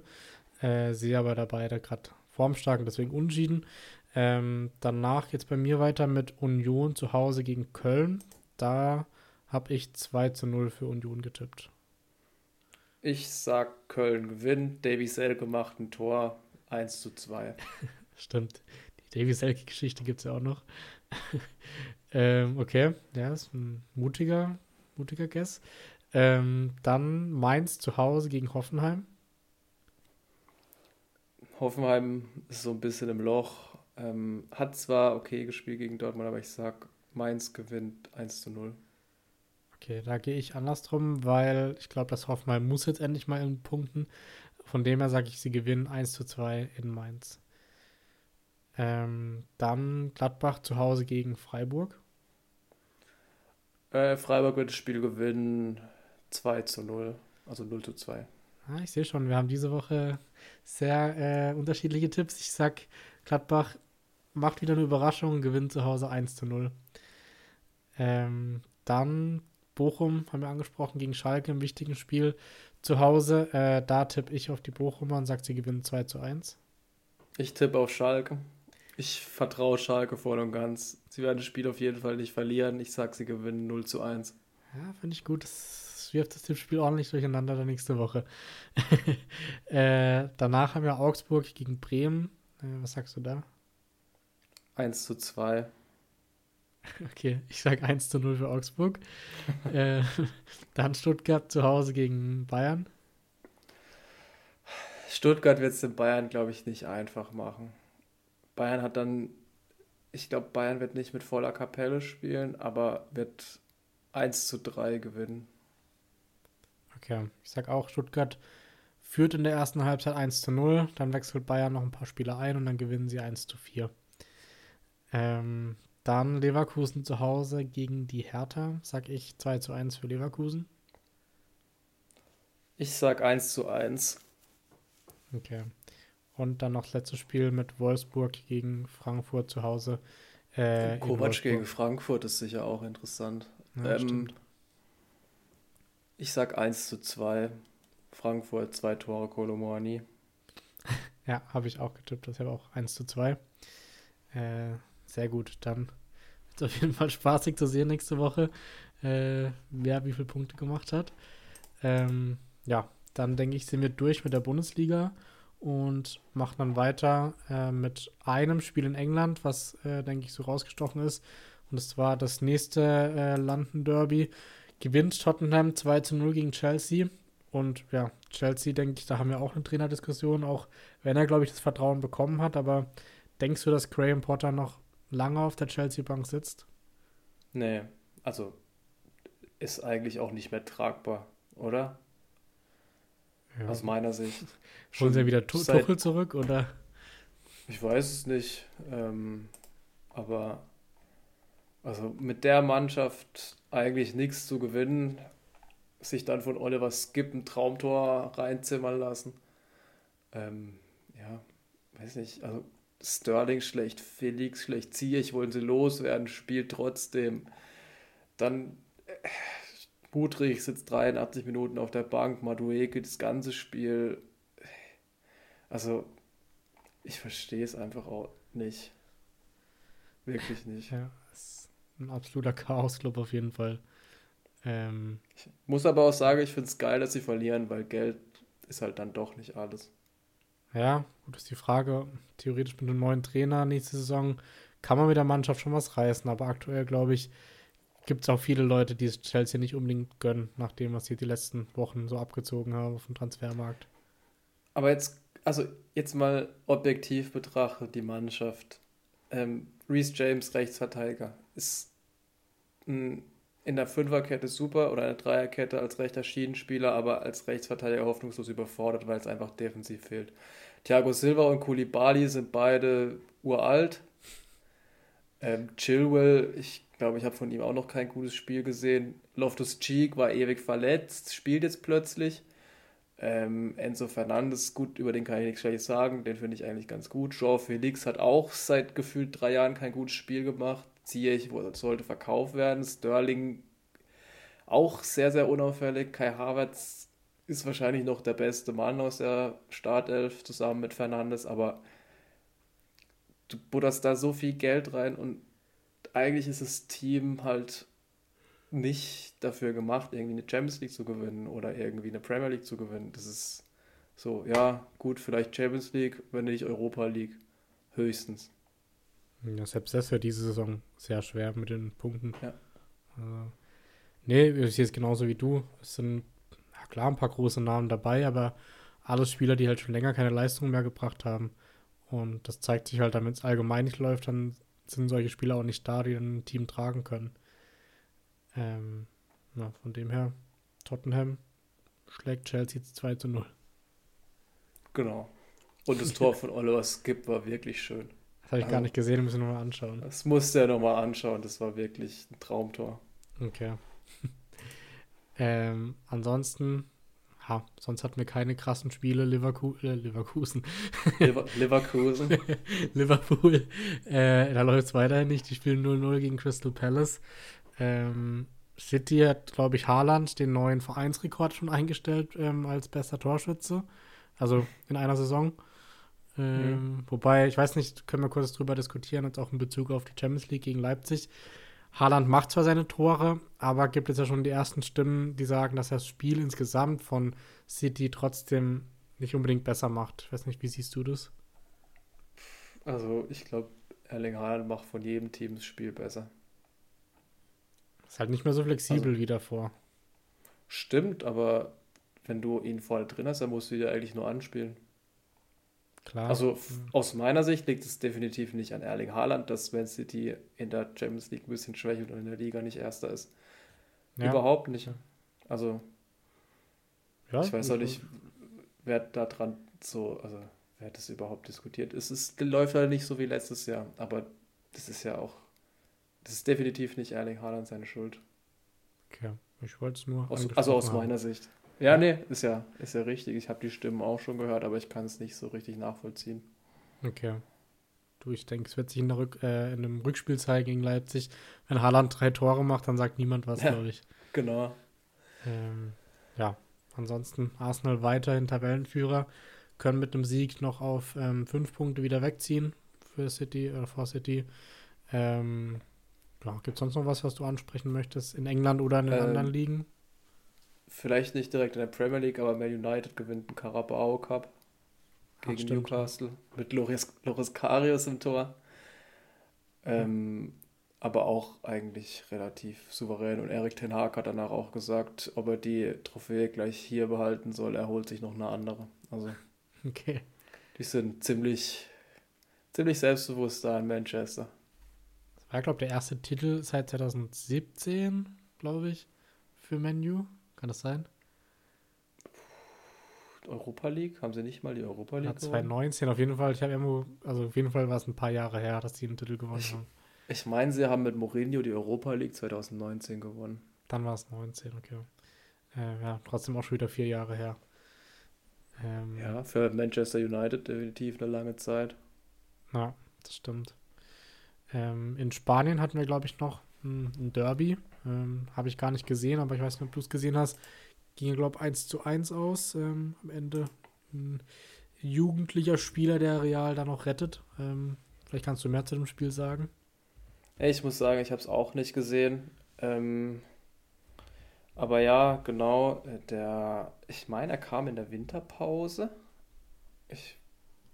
Äh, sehe aber dabei da gerade formstark und deswegen unschieden. Ähm, danach jetzt bei mir weiter mit Union zu Hause gegen Köln. Da habe ich 2 zu 0 für Union getippt. Ich sag, Köln gewinnt. Davy Selke macht ein Tor. 1 zu 2. Stimmt. Die Davy Selke-Geschichte gibt es ja auch noch. ähm, okay, ja, ist ein mutiger, mutiger Guess. Ähm, dann Mainz zu Hause gegen Hoffenheim. Hoffenheim ist so ein bisschen im Loch. Ähm, hat zwar okay gespielt gegen Dortmund, aber ich sag, Mainz gewinnt 1 zu 0. Okay, da gehe ich andersrum, weil ich glaube, das Hoffenheim muss jetzt endlich mal in Punkten. Von dem her sage ich, sie gewinnen 1 zu 2 in Mainz. Ähm, dann Gladbach zu Hause gegen Freiburg. Äh, Freiburg wird das Spiel gewinnen 2 zu 0. Also 0 zu 2. Ah, ich sehe schon, wir haben diese Woche sehr äh, unterschiedliche Tipps. Ich sag, Gladbach macht wieder eine Überraschung, gewinnt zu Hause 1 zu 0. Ähm, dann Bochum, haben wir angesprochen, gegen Schalke im wichtigen Spiel zu Hause. Äh, da tippe ich auf die Bochumer und sage, sie gewinnen 2 zu 1. Ich tippe auf Schalke. Ich vertraue Schalke voll und ganz. Sie werden das Spiel auf jeden Fall nicht verlieren. Ich sag, sie gewinnen 0 zu 1. Ja, finde ich gut. Das wirft das Tippspiel ordentlich durcheinander dann nächste Woche. äh, danach haben wir Augsburg gegen Bremen. Äh, was sagst du da? 1 zu 2. Okay, ich sage 1 zu 0 für Augsburg. äh, dann Stuttgart zu Hause gegen Bayern. Stuttgart wird es den Bayern, glaube ich, nicht einfach machen. Bayern hat dann ich glaube, Bayern wird nicht mit voller Kapelle spielen, aber wird 1 zu 3 gewinnen. Okay, ich sag auch, Stuttgart führt in der ersten Halbzeit 1 zu 0, dann wechselt Bayern noch ein paar Spieler ein und dann gewinnen sie 1 zu 4. Ähm, dann Leverkusen zu Hause gegen die Hertha, sag ich 2 zu 1 für Leverkusen. Ich sag 1 zu 1. Okay. Und dann noch das letzte Spiel mit Wolfsburg gegen Frankfurt zu Hause. Äh, Kovac gegen Frankfurt ist sicher auch interessant. Ja, ähm, ich sag 1 zu 2. Frankfurt, zwei Tore, Kolomorani. ja, habe ich auch getippt. Das ist ja auch 1 zu 2. Äh, sehr gut. Dann wird es auf jeden Fall spaßig zu sehen nächste Woche, äh, wer wie viele Punkte gemacht hat. Ähm, ja, dann denke ich, sind wir durch mit der Bundesliga und machen dann weiter äh, mit einem Spiel in England, was, äh, denke ich, so rausgestochen ist. Und das war das nächste äh, London Derby. Gewinnt Tottenham 2 zu 0 gegen Chelsea. Und ja, Chelsea, denke ich, da haben wir auch eine Trainerdiskussion, auch wenn er, glaube ich, das Vertrauen bekommen hat. Aber denkst du, dass Graham Potter noch lange auf der Chelsea-Bank sitzt? Nee, also ist eigentlich auch nicht mehr tragbar, oder? Ja. Aus meiner Sicht. Holen sie wieder Tuchel seit... zurück, oder? Ich weiß es nicht. Ähm, aber also mit der Mannschaft eigentlich nichts zu gewinnen, sich dann von Oliver Skip ein Traumtor reinzimmern lassen. Ähm, ja, weiß nicht, also Sterling schlecht, Felix schlecht, Ziyech wollen sie loswerden, spielt trotzdem. Dann äh, Mudrich sitzt 83 Minuten auf der Bank, Madueke das ganze Spiel. Also, ich verstehe es einfach auch nicht. Wirklich nicht. Ja, ist ein absoluter Chaos-Club auf jeden Fall. Ähm, ich muss aber auch sagen, ich finde es geil, dass sie verlieren, weil Geld ist halt dann doch nicht alles. Ja, gut ist die Frage. Theoretisch mit einem neuen Trainer nächste Saison kann man mit der Mannschaft schon was reißen, aber aktuell glaube ich, gibt es auch viele Leute, die es Chelsea nicht unbedingt gönnen, nach dem, was sie die letzten Wochen so abgezogen haben auf dem Transfermarkt. Aber jetzt, also jetzt mal objektiv betrachtet, die Mannschaft. Ähm, Reese James, Rechtsverteidiger, ist ein, in der Fünferkette super oder eine Dreierkette als rechter Schienenspieler, aber als Rechtsverteidiger hoffnungslos überfordert, weil es einfach defensiv fehlt. Thiago Silva und Koulibaly sind beide uralt. Ähm, Chilwell, ich glaube, ich habe von ihm auch noch kein gutes Spiel gesehen. Loftus Cheek war ewig verletzt, spielt jetzt plötzlich. Ähm, Enzo Fernandes, gut, über den kann ich nichts Schlechtes sagen, den finde ich eigentlich ganz gut. Jean Felix hat auch seit gefühlt drei Jahren kein gutes Spiel gemacht. Ziyech sollte verkauft werden. Sterling auch sehr, sehr unauffällig. Kai Havertz ist wahrscheinlich noch der beste Mann aus der Startelf zusammen mit Fernandes, aber du butterst da so viel Geld rein und eigentlich ist das Team halt nicht dafür gemacht, irgendwie eine Champions League zu gewinnen oder irgendwie eine Premier League zu gewinnen. Das ist so, ja, gut, vielleicht Champions League, wenn nicht Europa League. Höchstens. Ja, selbst das wäre diese Saison sehr schwer mit den Punkten. Ja. Also, nee, ich sehe es genauso wie du. Es sind ja, klar ein paar große Namen dabei, aber alles Spieler, die halt schon länger keine Leistung mehr gebracht haben. Und das zeigt sich halt, damit es allgemein nicht läuft, dann sind solche Spieler auch nicht da, die ein Team tragen können. Ähm, ja, von dem her, Tottenham schlägt Chelsea 2 zu 0. Genau. Und das Tor von Oliver Skip war wirklich schön. Das habe ich also, gar nicht gesehen, müssen wir nochmal anschauen. Das musste er nochmal anschauen, das war wirklich ein Traumtor. Okay. ähm, ansonsten ha, sonst hatten wir keine krassen Spiele. Liverpool, äh, Leverkusen. Lever Leverkusen. Liverpool. Äh, da läuft es weiterhin nicht. Die spielen 0-0 gegen Crystal Palace. Ähm, City hat, glaube ich, Haaland den neuen Vereinsrekord schon eingestellt ähm, als bester Torschütze. Also in einer Saison. Ähm, mhm. Wobei, ich weiß nicht, können wir kurz drüber diskutieren, jetzt auch in Bezug auf die Champions League gegen Leipzig. Haaland macht zwar seine Tore, aber gibt es ja schon die ersten Stimmen, die sagen, dass er das Spiel insgesamt von City trotzdem nicht unbedingt besser macht. Ich weiß nicht, wie siehst du das? Also, ich glaube, Erling Haaland macht von jedem Team das Spiel besser. Ist halt nicht mehr so flexibel also, wie davor. Stimmt, aber wenn du ihn vorne drin hast, dann musst du ihn ja eigentlich nur anspielen. Klar. Also aus meiner Sicht liegt es definitiv nicht an Erling Haaland, dass Man City in der Champions League ein bisschen schwächelt und in der Liga nicht Erster ist. Ja. Überhaupt nicht. Also, ja, ich weiß auch nicht, wer da dran so, also wer hat das überhaupt diskutiert? Es ist, läuft halt nicht so wie letztes Jahr, aber das ist ja auch, das ist definitiv nicht Erling Haaland seine Schuld. Okay, ich wollte es nur. Aus, also aus meiner Sicht. Ja, nee, ist ja, ist ja richtig. Ich habe die Stimmen auch schon gehört, aber ich kann es nicht so richtig nachvollziehen. Okay. Du, ich denke, es wird sich in, der Rück, äh, in einem Rückspiel zeigen gegen Leipzig. Wenn Haaland drei Tore macht, dann sagt niemand was, ja, glaube ich. Genau. Ähm, ja, ansonsten Arsenal weiterhin Tabellenführer, können mit einem Sieg noch auf ähm, fünf Punkte wieder wegziehen für City oder vor City. Ähm, ja, Gibt es sonst noch was, was du ansprechen möchtest in England oder in den ähm, anderen Ligen? Vielleicht nicht direkt in der Premier League, aber Man United gewinnt den Carabao Cup gegen Ach, Newcastle mit Loris, Loris Karius im Tor. Ähm, aber auch eigentlich relativ souverän. Und Erik Ten Hag hat danach auch gesagt, ob er die Trophäe gleich hier behalten soll, er holt sich noch eine andere. Also, okay. die sind ziemlich, ziemlich selbstbewusst da in Manchester. Das war, glaube ich, der erste Titel seit 2017, glaube ich, für Menu. Kann das sein? Europa League? Haben sie nicht mal die Europa League? Ja, 2019 auf jeden Fall. Ich habe irgendwo, also auf jeden Fall war es ein paar Jahre her, dass sie den Titel gewonnen ich, haben. Ich meine, sie haben mit Mourinho die Europa League 2019 gewonnen. Dann war es 19, okay. Äh, ja, trotzdem auch schon wieder vier Jahre her. Ähm, ja, für Manchester United definitiv eine lange Zeit. Ja, das stimmt. Ähm, in Spanien hatten wir, glaube ich, noch ein, ein Derby. Ähm, Habe ich gar nicht gesehen, aber ich weiß nicht, ob du es gesehen hast. Ging, glaube ich, 1 zu 1 aus ähm, am Ende. Ein jugendlicher Spieler, der Real da noch rettet. Ähm, vielleicht kannst du mehr zu dem Spiel sagen. Ich muss sagen, ich habe es auch nicht gesehen. Ähm, aber ja, genau, der, ich meine, er kam in der Winterpause. Ich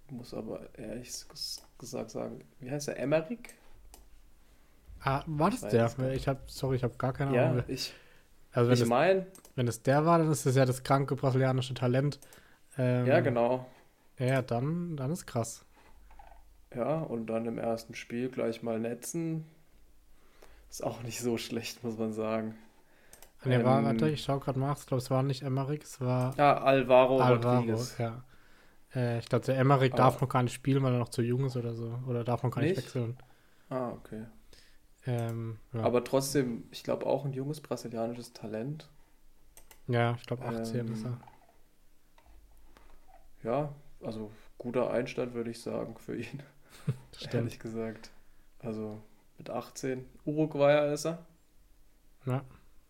muss aber ehrlich gesagt sagen, wie heißt er? Emmerich? Ah, war das der? Ich habe, sorry, ich habe gar keine Ahnung. Ja, ich, also wenn ich meine, wenn es der war, dann ist es ja das kranke brasilianische Talent. Ähm, ja, genau. Ja, dann, dann ist krass. Ja, und dann im ersten Spiel gleich mal netzen. Ist auch nicht so schlecht, muss man sagen. Ne, ähm, war, warte, ich schaue gerade nach. Ich glaube, es war nicht Emmerich, es war. Ja, Alvaro, Alvaro Rodriguez. Ja. Äh, ich glaube, der Emmerich darf noch gar nicht spielen, weil er noch zu jung ist oder so. Oder darf noch gar nicht, nicht wechseln. Ah, okay. Ähm, ja. Aber trotzdem, ich glaube auch ein junges brasilianisches Talent. Ja, ich glaube 18 ähm, ist er. Ja, also guter Einstand würde ich sagen für ihn. Ehrlich gesagt. Also mit 18. Uruguayer ist er. Ja,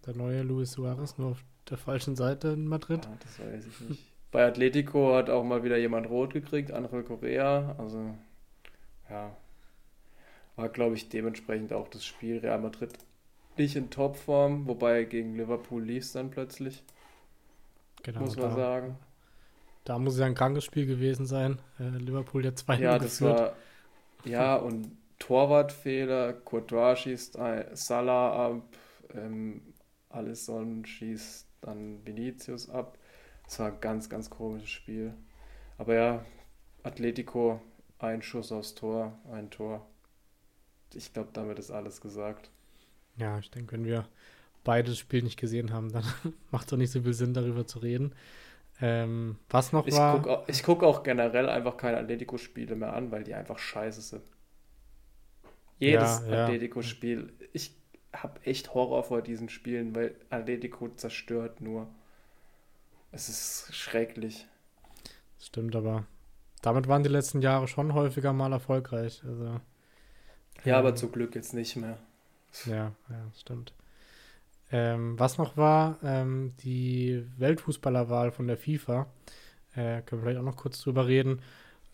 der neue Luis Suarez, nur auf der falschen Seite in Madrid. Ja, das weiß ich nicht. Bei Atletico hat auch mal wieder jemand rot gekriegt, Angel Correa. Also, ja, war, glaube ich, dementsprechend auch das Spiel Real Madrid nicht in Topform, wobei gegen Liverpool lief es dann plötzlich. Genau, muss man da, sagen. Da muss ja ein krankes Spiel gewesen sein. Äh, Liverpool ja zwei Ja, das geführt. war. Ja, und Torwartfehler, Courtois schießt Salah ab, ähm, Alisson schießt dann Vinicius ab. Es war ein ganz, ganz komisches Spiel. Aber ja, Atletico, ein Schuss aufs Tor, ein Tor ich glaube, damit ist alles gesagt. Ja, ich denke, wenn wir beides Spiel nicht gesehen haben, dann macht es auch nicht so viel Sinn, darüber zu reden. Ähm, was noch ich war. Guck auch, ich gucke auch generell einfach keine Atletico-Spiele mehr an, weil die einfach scheiße sind. Jedes ja, ja. Atletico-Spiel. Ich habe echt Horror vor diesen Spielen, weil Atletico zerstört nur. Es ist schrecklich. Das stimmt, aber damit waren die letzten Jahre schon häufiger mal erfolgreich. Also ja, ähm, aber zum Glück jetzt nicht mehr. Ja, ja, stimmt. Ähm, was noch war, ähm, die Weltfußballerwahl von der FIFA. Äh, können wir vielleicht auch noch kurz drüber reden.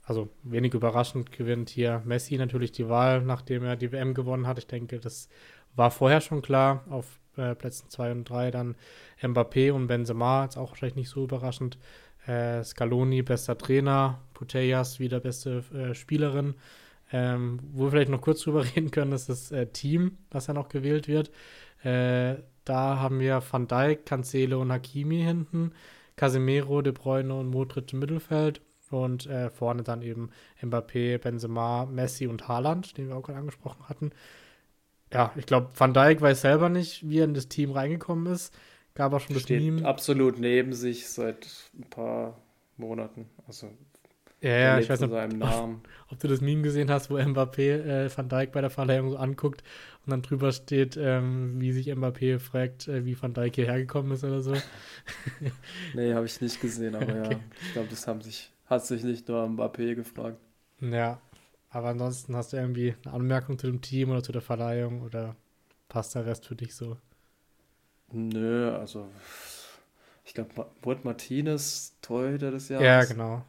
Also wenig überraschend gewinnt hier Messi natürlich die Wahl, nachdem er die WM gewonnen hat. Ich denke, das war vorher schon klar. Auf äh, Plätzen 2 und 3 dann Mbappé und Benzema, jetzt auch wahrscheinlich nicht so überraschend. Äh, Scaloni, bester Trainer, Putellas wieder beste äh, Spielerin. Ähm, wo wir vielleicht noch kurz drüber reden können, ist das äh, Team, das ja noch gewählt wird. Äh, da haben wir Van Dijk, Cancelo und Hakimi hinten, Casemiro, De Bruyne und Modric im Mittelfeld. und äh, vorne dann eben Mbappé, Benzema, Messi und Haaland, den wir auch gerade angesprochen hatten. Ja, ich glaube, Van Dijk weiß selber nicht, wie er in das Team reingekommen ist. Gab auch schon Steht das Meme. absolut neben sich seit ein paar Monaten. Also ja, ja, ich weiß nicht, ob, ob, du das Meme gesehen hast, wo Mbappé äh, Van Dijk bei der Verleihung so anguckt und dann drüber steht, ähm, wie sich Mbappé fragt, äh, wie Van Dijk hierher gekommen ist oder so. nee, habe ich nicht gesehen, aber okay. ja, ich glaube, das haben sich, hat sich nicht nur Mbappé gefragt. Ja, aber ansonsten hast du irgendwie eine Anmerkung zu dem Team oder zu der Verleihung oder passt der Rest für dich so? Nö, also ich glaube, wurde Martinez Torhüter des Jahres? Ja, genau,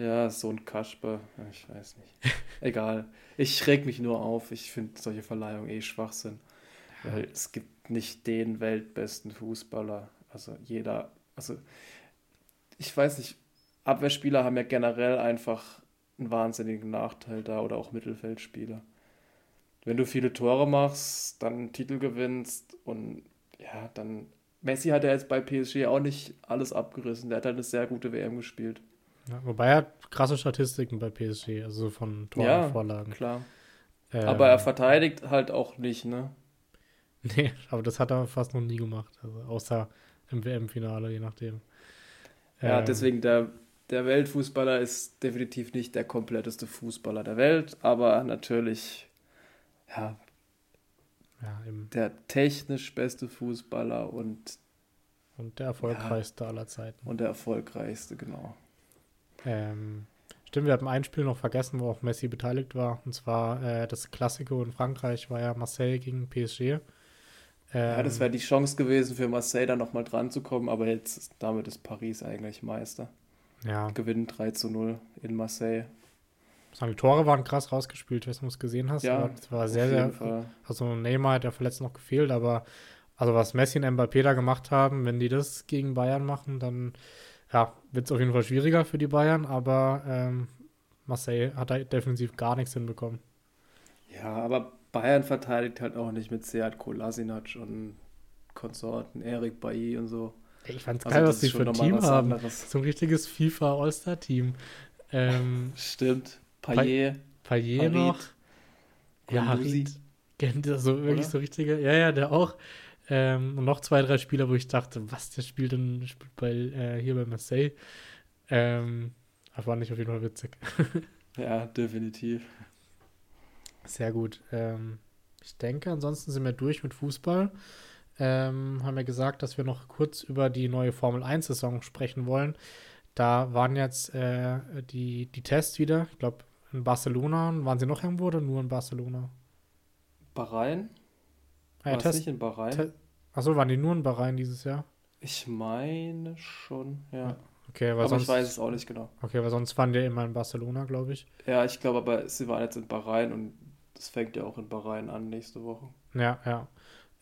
ja. So ein Kasper, ich weiß nicht. Egal. Ich reg mich nur auf. Ich finde solche Verleihungen eh Schwachsinn. Weil es gibt nicht den weltbesten Fußballer. Also jeder, also ich weiß nicht, Abwehrspieler haben ja generell einfach einen wahnsinnigen Nachteil da oder auch Mittelfeldspieler. Wenn du viele Tore machst, dann einen Titel gewinnst und ja, dann. Messi hat ja jetzt bei PSG auch nicht alles abgerissen. Der hat halt eine sehr gute WM gespielt. Ja, wobei er hat krasse Statistiken bei PSG, also von Toren ja, und Vorlagen. klar. Ähm, aber er verteidigt halt auch nicht, ne? Nee, aber das hat er fast noch nie gemacht. Also außer im WM-Finale, je nachdem. Ja, ähm, deswegen, der, der Weltfußballer ist definitiv nicht der kompletteste Fußballer der Welt, aber natürlich, ja, ja der technisch beste Fußballer und und der erfolgreichste ja, aller Zeiten. Und der erfolgreichste, genau. Ähm, stimmt, wir haben ein Spiel noch vergessen, wo auch Messi beteiligt war. Und zwar äh, das Klassiko in Frankreich war ja Marseille gegen PSG. Ähm, ja, das wäre die Chance gewesen für Marseille da nochmal dran zu kommen, aber jetzt damit ist Paris eigentlich Meister. Ja. Gewinnen 3 zu 0 in Marseille. Die Tore waren krass rausgespielt, wenn du es gesehen hast. Ja, das war sehr, sehr. Fall. Also Neymar hat ja verletzt noch gefehlt, aber also was Messi und Mbappé da gemacht haben, wenn die das gegen Bayern machen, dann ja, wird es auf jeden Fall schwieriger für die Bayern, aber ähm, Marseille hat da defensiv gar nichts hinbekommen. Ja, aber Bayern verteidigt halt auch nicht mit Seat Kolasinac und Konsorten, Erik Bailly und so. Ich fand's also geil, was die für ein Team haben. Anderes. So ein richtiges FIFA All-Star-Team. Ähm, Stimmt. Payet. Payet noch. Ja, so wirklich Oder? so richtige. Ja, ja, der auch. Ähm, und noch zwei, drei Spieler, wo ich dachte, was, der spielt denn spielt bei, äh, hier bei Marseille. Ähm, das war nicht auf jeden Fall witzig. ja, definitiv. Sehr gut. Ähm, ich denke, ansonsten sind wir durch mit Fußball. Ähm, haben wir gesagt, dass wir noch kurz über die neue Formel 1-Saison sprechen wollen. Da waren jetzt äh, die, die Tests wieder. Ich glaube, in Barcelona. Waren sie noch irgendwo oder nur in Barcelona? Bahrain? Ah, ja, War Test, nicht in Bahrain? Te Achso, waren die nur in Bahrain dieses Jahr? Ich meine schon, ja. Okay, aber sonst, ich weiß es auch nicht genau. Okay, weil sonst waren die immer in Barcelona, glaube ich. Ja, ich glaube, aber sie waren jetzt in Bahrain und das fängt ja auch in Bahrain an nächste Woche. Ja, ja.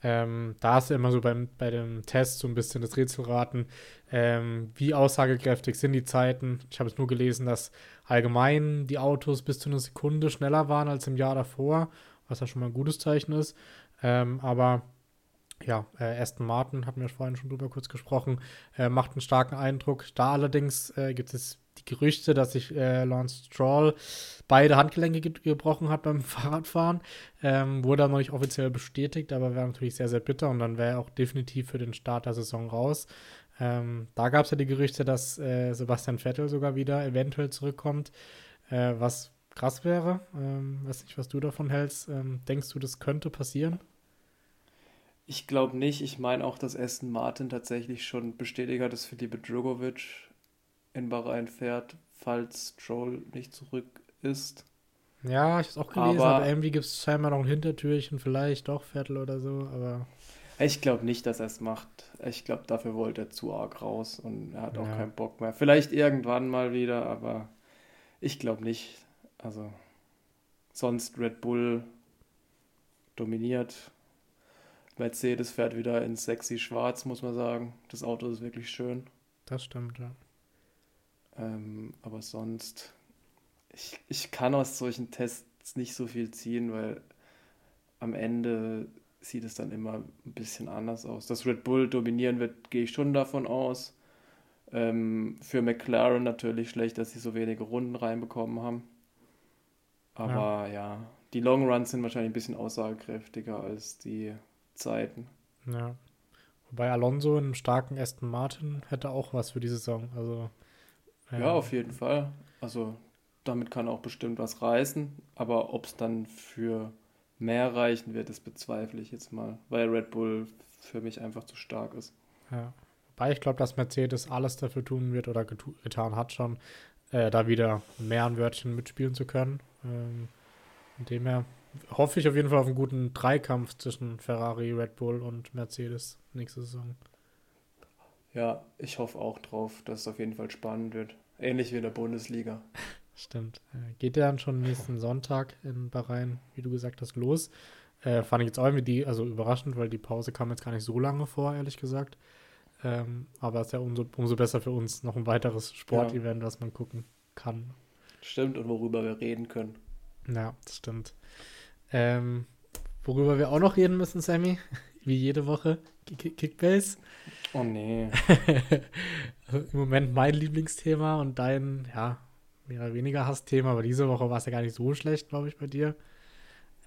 Ähm, da ist ja immer so beim, bei dem Test so ein bisschen das Rätselraten, ähm, wie aussagekräftig sind die Zeiten. Ich habe es nur gelesen, dass allgemein die Autos bis zu einer Sekunde schneller waren als im Jahr davor, was ja schon mal ein gutes Zeichen ist. Ähm, aber ja, äh, Aston Martin, hatten wir vorhin schon drüber kurz gesprochen, äh, macht einen starken Eindruck. Da allerdings äh, gibt es die Gerüchte, dass sich äh, Lance Stroll beide Handgelenke ge gebrochen hat beim Fahrradfahren. Ähm, wurde aber noch nicht offiziell bestätigt, aber wäre natürlich sehr, sehr bitter und dann wäre er auch definitiv für den Start der Saison raus. Ähm, da gab es ja die Gerüchte, dass äh, Sebastian Vettel sogar wieder eventuell zurückkommt, äh, was krass wäre. Ähm, weiß nicht, was du davon hältst. Ähm, denkst du, das könnte passieren? Ich glaube nicht. Ich meine auch, dass Aston Martin tatsächlich schon bestätigt hat, dass Felipe Drogovic in Bahrain fährt, falls Stroll nicht zurück ist. Ja, ich habe es auch gelesen, aber, aber irgendwie gibt es scheinbar noch ein Hintertürchen, vielleicht doch Vettel oder so, aber. Ich glaube nicht, dass er es macht. Ich glaube, dafür wollte er zu arg raus und er hat ja. auch keinen Bock mehr. Vielleicht irgendwann mal wieder, aber ich glaube nicht. Also, sonst Red Bull dominiert Mercedes fährt wieder in sexy schwarz, muss man sagen. Das Auto ist wirklich schön. Das stimmt, ja. Ähm, aber sonst, ich, ich kann aus solchen Tests nicht so viel ziehen, weil am Ende sieht es dann immer ein bisschen anders aus. Dass Red Bull dominieren wird, gehe ich schon davon aus. Ähm, für McLaren natürlich schlecht, dass sie so wenige Runden reinbekommen haben. Aber ja, ja die Long Runs sind wahrscheinlich ein bisschen aussagekräftiger als die Zeiten. Ja. Wobei Alonso einen starken Aston Martin hätte auch was für die Saison. Also, äh, ja, auf jeden Fall. Also damit kann auch bestimmt was reißen. Aber ob es dann für mehr reichen wird, das bezweifle ich jetzt mal, weil Red Bull für mich einfach zu stark ist. Ja. Wobei ich glaube, dass Mercedes alles dafür tun wird oder getan hat schon, äh, da wieder mehr ein Wörtchen mitspielen zu können. Ähm, von dem her hoffe ich auf jeden Fall auf einen guten Dreikampf zwischen Ferrari, Red Bull und Mercedes nächste Saison. Ja, ich hoffe auch drauf, dass es auf jeden Fall spannend wird. Ähnlich wie in der Bundesliga. Stimmt. Äh, geht ja dann schon nächsten Sonntag in Bahrain, wie du gesagt hast, los. Äh, fand ich jetzt auch irgendwie die, also überraschend, weil die Pause kam jetzt gar nicht so lange vor, ehrlich gesagt. Ähm, aber es ist ja umso, umso besser für uns noch ein weiteres Sportevent, ja. was man gucken kann. Stimmt, und worüber wir reden können. Ja, das stimmt. Ähm, worüber wir auch noch reden müssen, Sammy, wie jede Woche, Kickbase. Oh nee. also Im Moment mein Lieblingsthema und dein, ja, mehr oder weniger Hassthema, aber diese Woche war es ja gar nicht so schlecht, glaube ich, bei dir.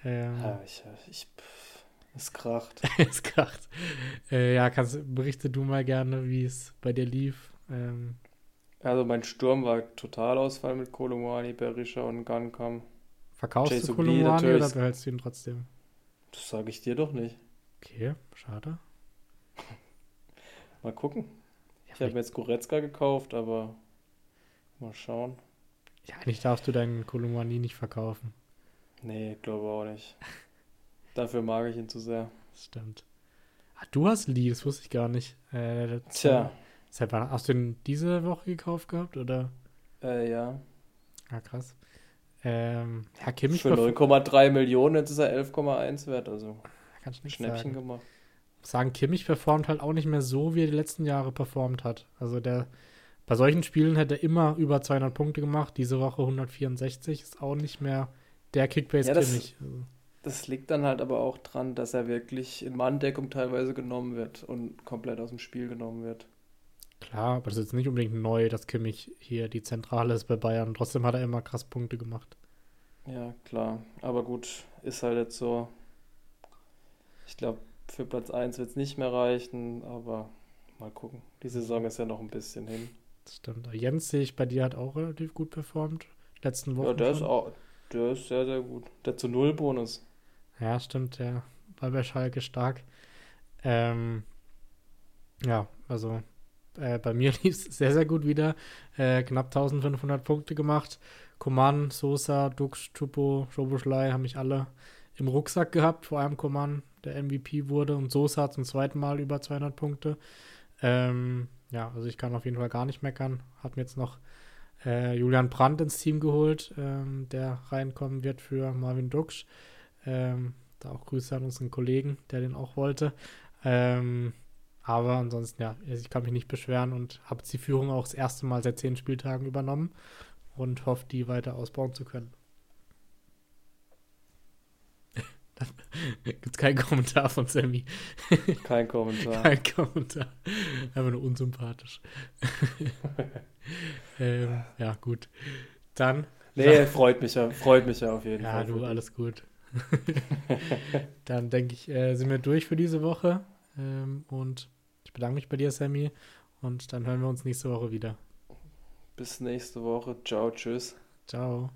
Ähm, ja, ich, ich, es kracht. es kracht. Äh, ja, kannst, berichte du mal gerne, wie es bei dir lief. Ähm, also mein Sturm war Totalausfall mit Kolomani, Berisha und Guncam. Verkaufst JSOB du Kolumani oder behältst du ihn trotzdem? Das sage ich dir doch nicht. Okay, schade. mal gucken. Ja, ich habe mir jetzt Goretzka gekauft, aber mal schauen. Ja, eigentlich darfst du deinen Kolumani nicht verkaufen. Nee, glaube auch nicht. Dafür mag ich ihn zu sehr. Stimmt. Ah, du hast Lee, das wusste ich gar nicht. Äh, Tja. Seit wann hast du ihn diese Woche gekauft gehabt, oder? Äh, ja. Ah, krass. Ähm, ja, Kimmich Für 9,3 Millionen, jetzt ist er 11,1 wert, also kann ich Schnäppchen sagen. gemacht. Sagen, Kimmich performt halt auch nicht mehr so, wie er die letzten Jahre performt hat. Also der, bei solchen Spielen hätte er immer über 200 Punkte gemacht. Diese Woche 164 ist auch nicht mehr der Kickbase ja, Kimmich. Also. Das liegt dann halt aber auch dran, dass er wirklich in Manndeckung teilweise genommen wird und komplett aus dem Spiel genommen wird. Klar, aber das ist jetzt nicht unbedingt neu, dass Kimmich hier die Zentrale ist bei Bayern. Trotzdem hat er immer krass Punkte gemacht. Ja, klar. Aber gut, ist halt jetzt so. Ich glaube, für Platz 1 wird es nicht mehr reichen, aber mal gucken. Die Saison ist ja noch ein bisschen hin. Das stimmt. Jens sehe ich bei dir hat auch relativ gut performt. Letzten Wochen. Ja, der ist auch, der ist sehr, sehr gut. Der zu Null Bonus. Ja, stimmt, der war bei Schalke stark. Ähm, ja, also äh, bei mir lief es sehr, sehr gut wieder. Äh, knapp 1500 Punkte gemacht. Koman, Sosa, Dux, Chupo, Schoboschlei haben mich alle im Rucksack gehabt, vor allem Koman, der MVP wurde und Sosa zum zweiten Mal über 200 Punkte. Ähm, ja, also ich kann auf jeden Fall gar nicht meckern. Hab mir jetzt noch äh, Julian Brandt ins Team geholt, ähm, der reinkommen wird für Marvin Dux. Ähm, da auch Grüße an unseren Kollegen, der den auch wollte. Ähm, aber ansonsten, ja, ich kann mich nicht beschweren und habe die Führung auch das erste Mal seit zehn Spieltagen übernommen und hoffe, die weiter ausbauen zu können. Gibt es keinen Kommentar von Sammy? Kein Kommentar. Kein Kommentar. Einfach nur unsympathisch. ähm, ja, gut. Dann. Nee, freut mich ja, freut mich ja auf jeden ja, Fall. Ja, du, alles gut. Dann denke ich, äh, sind wir durch für diese Woche. Ähm, und ich bedanke mich bei dir, Sammy. Und dann hören wir uns nächste Woche wieder. Bis nächste Woche. Ciao, tschüss. Ciao.